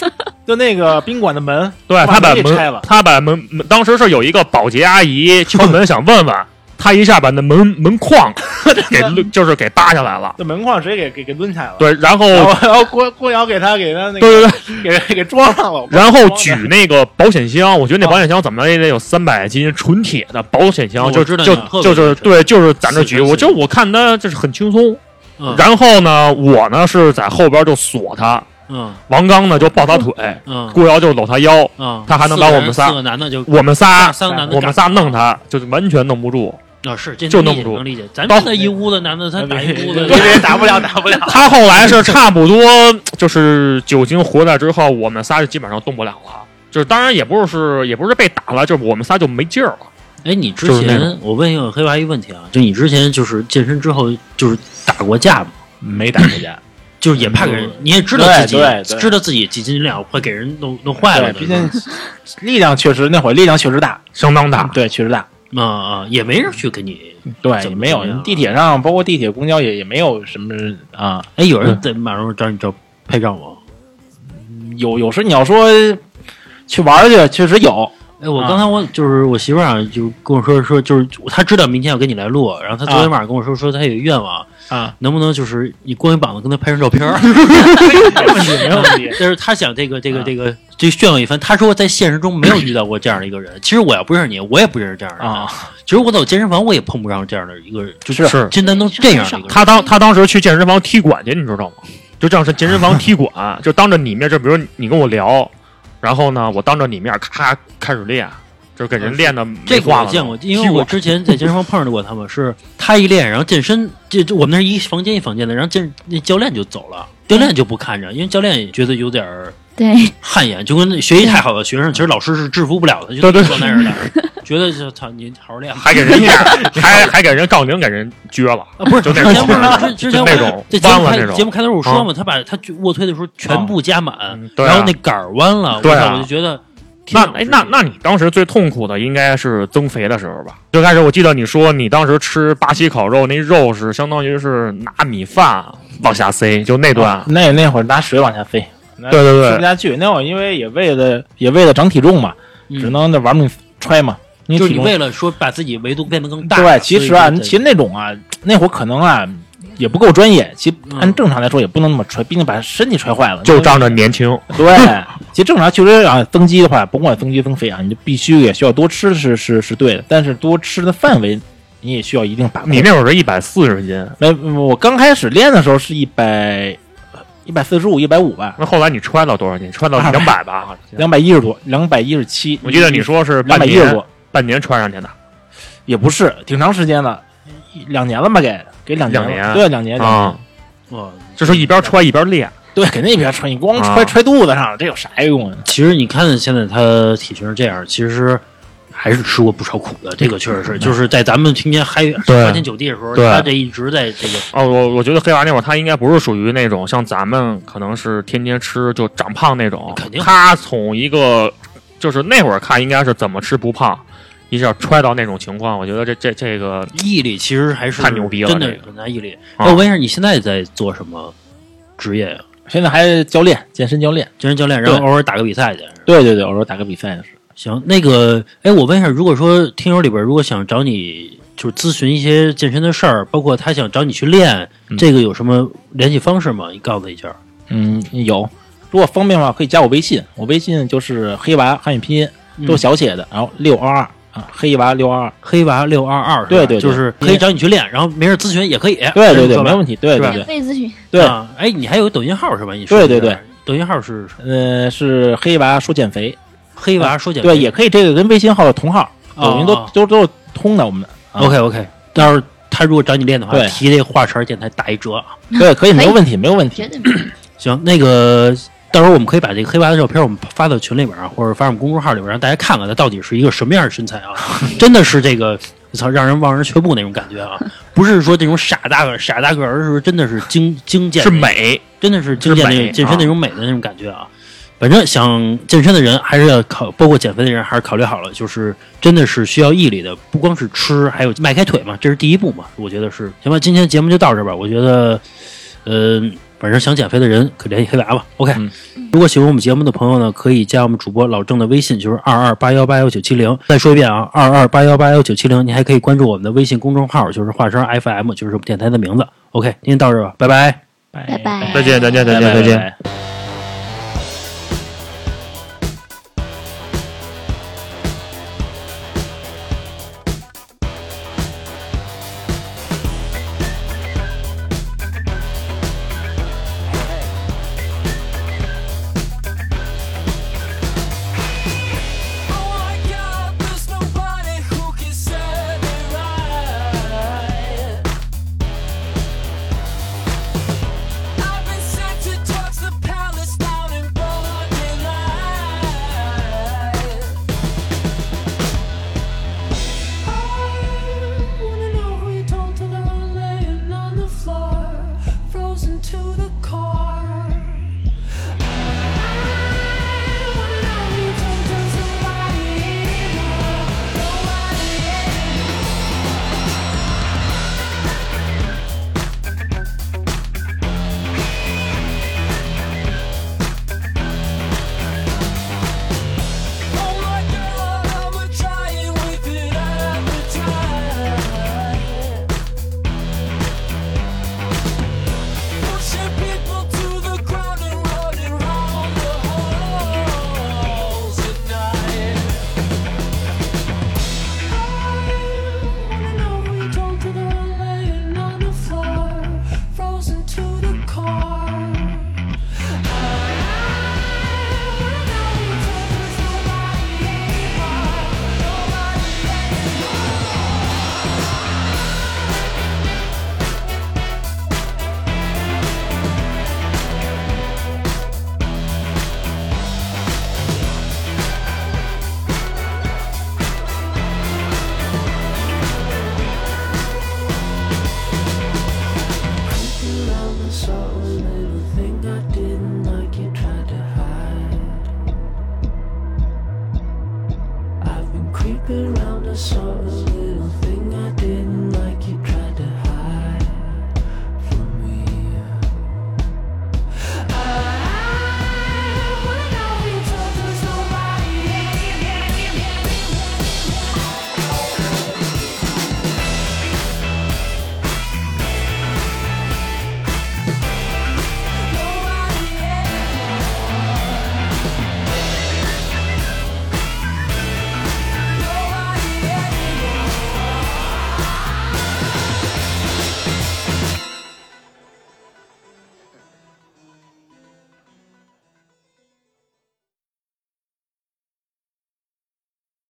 就那个宾馆的门，对他把门拆了他把门门，当时是有一个保洁阿姨敲 门想问问，他一下把那门门框 给就是给扒下来了。这门框直接给给给抡开了。对，然后然后郭郭瑶给他给他那个对对对，给给装上了，然后举那个保险箱，我觉得那哦保险箱怎么也得有三百斤纯铁的保险箱，我就就知道就就是是对，就是在那举。我就我看他就是很轻松。嗯然后呢，我呢是在后边就锁他，嗯王刚呢就抱他腿，嗯顾瑶就搂他腰，嗯，他还能把我们仨四个男的就我们仨三个男的我们仨弄他，就是完全弄不住。啊是这就弄不住能理解。咱们现在一屋子男的，他打一屋子，因为打不了打不了。他后来是差不多就是酒精回来之后，我们仨就基本上动不了了。就是当然也不是是也不是被打了，就是我们仨就没劲儿了。哎，你之就是那前我问一个黑娃一个问题啊，就你之前就是健身之后就是打过架吗？没打过架，就是也怕给人，你也知道自己知道自己几斤两会给人弄弄坏了的，毕竟力量确实那会儿力量确实大，相当大，对，确实大。啊啊，也没人去跟你。对，怎么没有地铁上，包括地铁、公交也也没有什么啊。哎，有人在马路上找你照拍照吗？有有时你要说去玩去，确实有。哎，我啊刚才我就是我媳妇儿啊，就跟我说说，就是她知道明天要跟你来录，然后她昨天晚上跟我说说她有愿望，啊，能不能就是你光一膀子跟她拍张照片儿？没问题，没问题。但是她想这个这个啊这个这炫耀一番。她说在现实中没有遇到过这样的一个人。其实我要不认识你，我也不认识这样的人。啊，其实我走健身房，我也碰不上这样的一个人，就是是真的能这样的一个人。他当他当时去健身房踢馆去，你知道吗？就这样是健身房踢馆，就当着你面，就比如你跟我聊，然后呢，我当着你面咔开始练，就是给人练的这个我见过，因为我之前在健身房碰着过他们，是他一练，然后健身，这这我们那是一房间一房间的，然后健那教练就走了，教练就不看着，因为教练也觉得有点儿对，汗颜，就跟那学习太好的学生，其实老师是制服不了的，就坐那儿的，觉得就操你好好练。还给人家还还给人杠铃给人撅了，啊，不是，就那种之前不是之之前那种这节目开弯了那种。节目开头我说嘛，他把他卧推的时候全部加满，然后那杆儿弯了，我操我就觉得那哎，那那你当时最痛苦的应该是增肥的时候吧？最开始我记得你说你当时吃巴西烤肉，那肉是相当于是拿米饭往下塞，就那段。那那会儿拿水往下塞，对对对吃不下去。那会儿因为也为了也为了长体重嘛，只能那玩命揣嘛。你就是你为了说把自己维度变得更大。对，其实啊，其实那种啊，那会儿可能啊也不够专业。其按正常来说也不能那么揣，毕竟把身体揣坏了。就仗着年轻，对，其实正常确实啊，增肌的话，甭管增肌增肥啊，你就必须也需要多吃是是是对的，但是多吃的范围你也需要一定把控。你那会儿是一百四十斤，没，我刚开始练的时候是一百一百四十五、一百五吧，那后来你穿到多少斤？穿到两百吧？两百一十多，两百一十七。我记得你说是两半年百一十多，半年穿上去的。也不是，挺长时间了，两年了吧？给给两年了，两年对，两年啊，哇就是一边穿一边练。对，肯定一边穿，你光啊揣揣肚子上了，这有啥用啊？其实你看现在他体型是这样，其实还是吃过不少苦的。这个确实是，就是在咱们天天嗨花天酒地的时候，他这一直在这个哦，我我觉得黑娃那会儿他应该不是属于那种像咱们可能是天天吃就长胖那种，肯定他从一个就是那会儿看应该是怎么吃不胖，一下揣到那种情况，我觉得这这这个毅力，其实还是太牛逼了真的这个很大毅力。啊那我问一下，你现在在做什么职业呀？现在还是教练，健身教练。健身教练，然后偶尔打个比赛去。对对对，偶尔打个比赛是。行，那个，哎，我问一下，如果说听友里边如果想找你，就是咨询一些健身的事儿，包括他想找你去练，嗯这个有什么联系方式吗？你告诉他一下。嗯，有。如果方便的话，可以加我微信，我微信就是黑娃汉语拼音嗯都小写的，然后六二二啊，黑娃六二二。黑娃六二二，对对对就是可以找你去练，然后没事咨询也可以。对对对，没问题。对对对，免费咨询，对啊，哎，你还有抖音号是吧？你说对对对，抖音号是呃，是黑娃说减肥，黑娃说减肥。对，也可以，这个跟微信号的同号，抖音都哦都都是通的。我们啊 OK OK，到时候他如果找你练的话，提这个话茬电台打一折。对，可以，没有问题，没有问题。绝对。行，那个到时候我们可以把这个黑娃的照片我们发到群里边啊，或者发我们公众号里边，让大家看看他到底是一个什么样的身材啊！真的是这个，我操，让人望而却步那种感觉啊！不是说这种傻大个傻大个儿，而是说真的是精精健，是，美，真的是精健那种健身那种美的那种感觉啊！反正想健身的人还是要考，包括减肥的人还是考虑好了，就是真的是需要毅力的，不光是吃，还有迈开腿嘛，这是第一步嘛。我觉得是，行吧，今天节目就到这儿吧。我觉得，嗯、反正想减肥的人可联系黑娃吧。OK，、嗯如果喜欢我们节目的朋友呢，可以加我们主播老郑的微信，就是二二八幺八幺九七零。再说一遍啊，二二八幺八幺九七零。你还可以关注我们的微信公众号，就是华声 FM，就是我们电台的名字。OK，今天到这儿吧，拜拜。拜拜再见再见再见再见。拜拜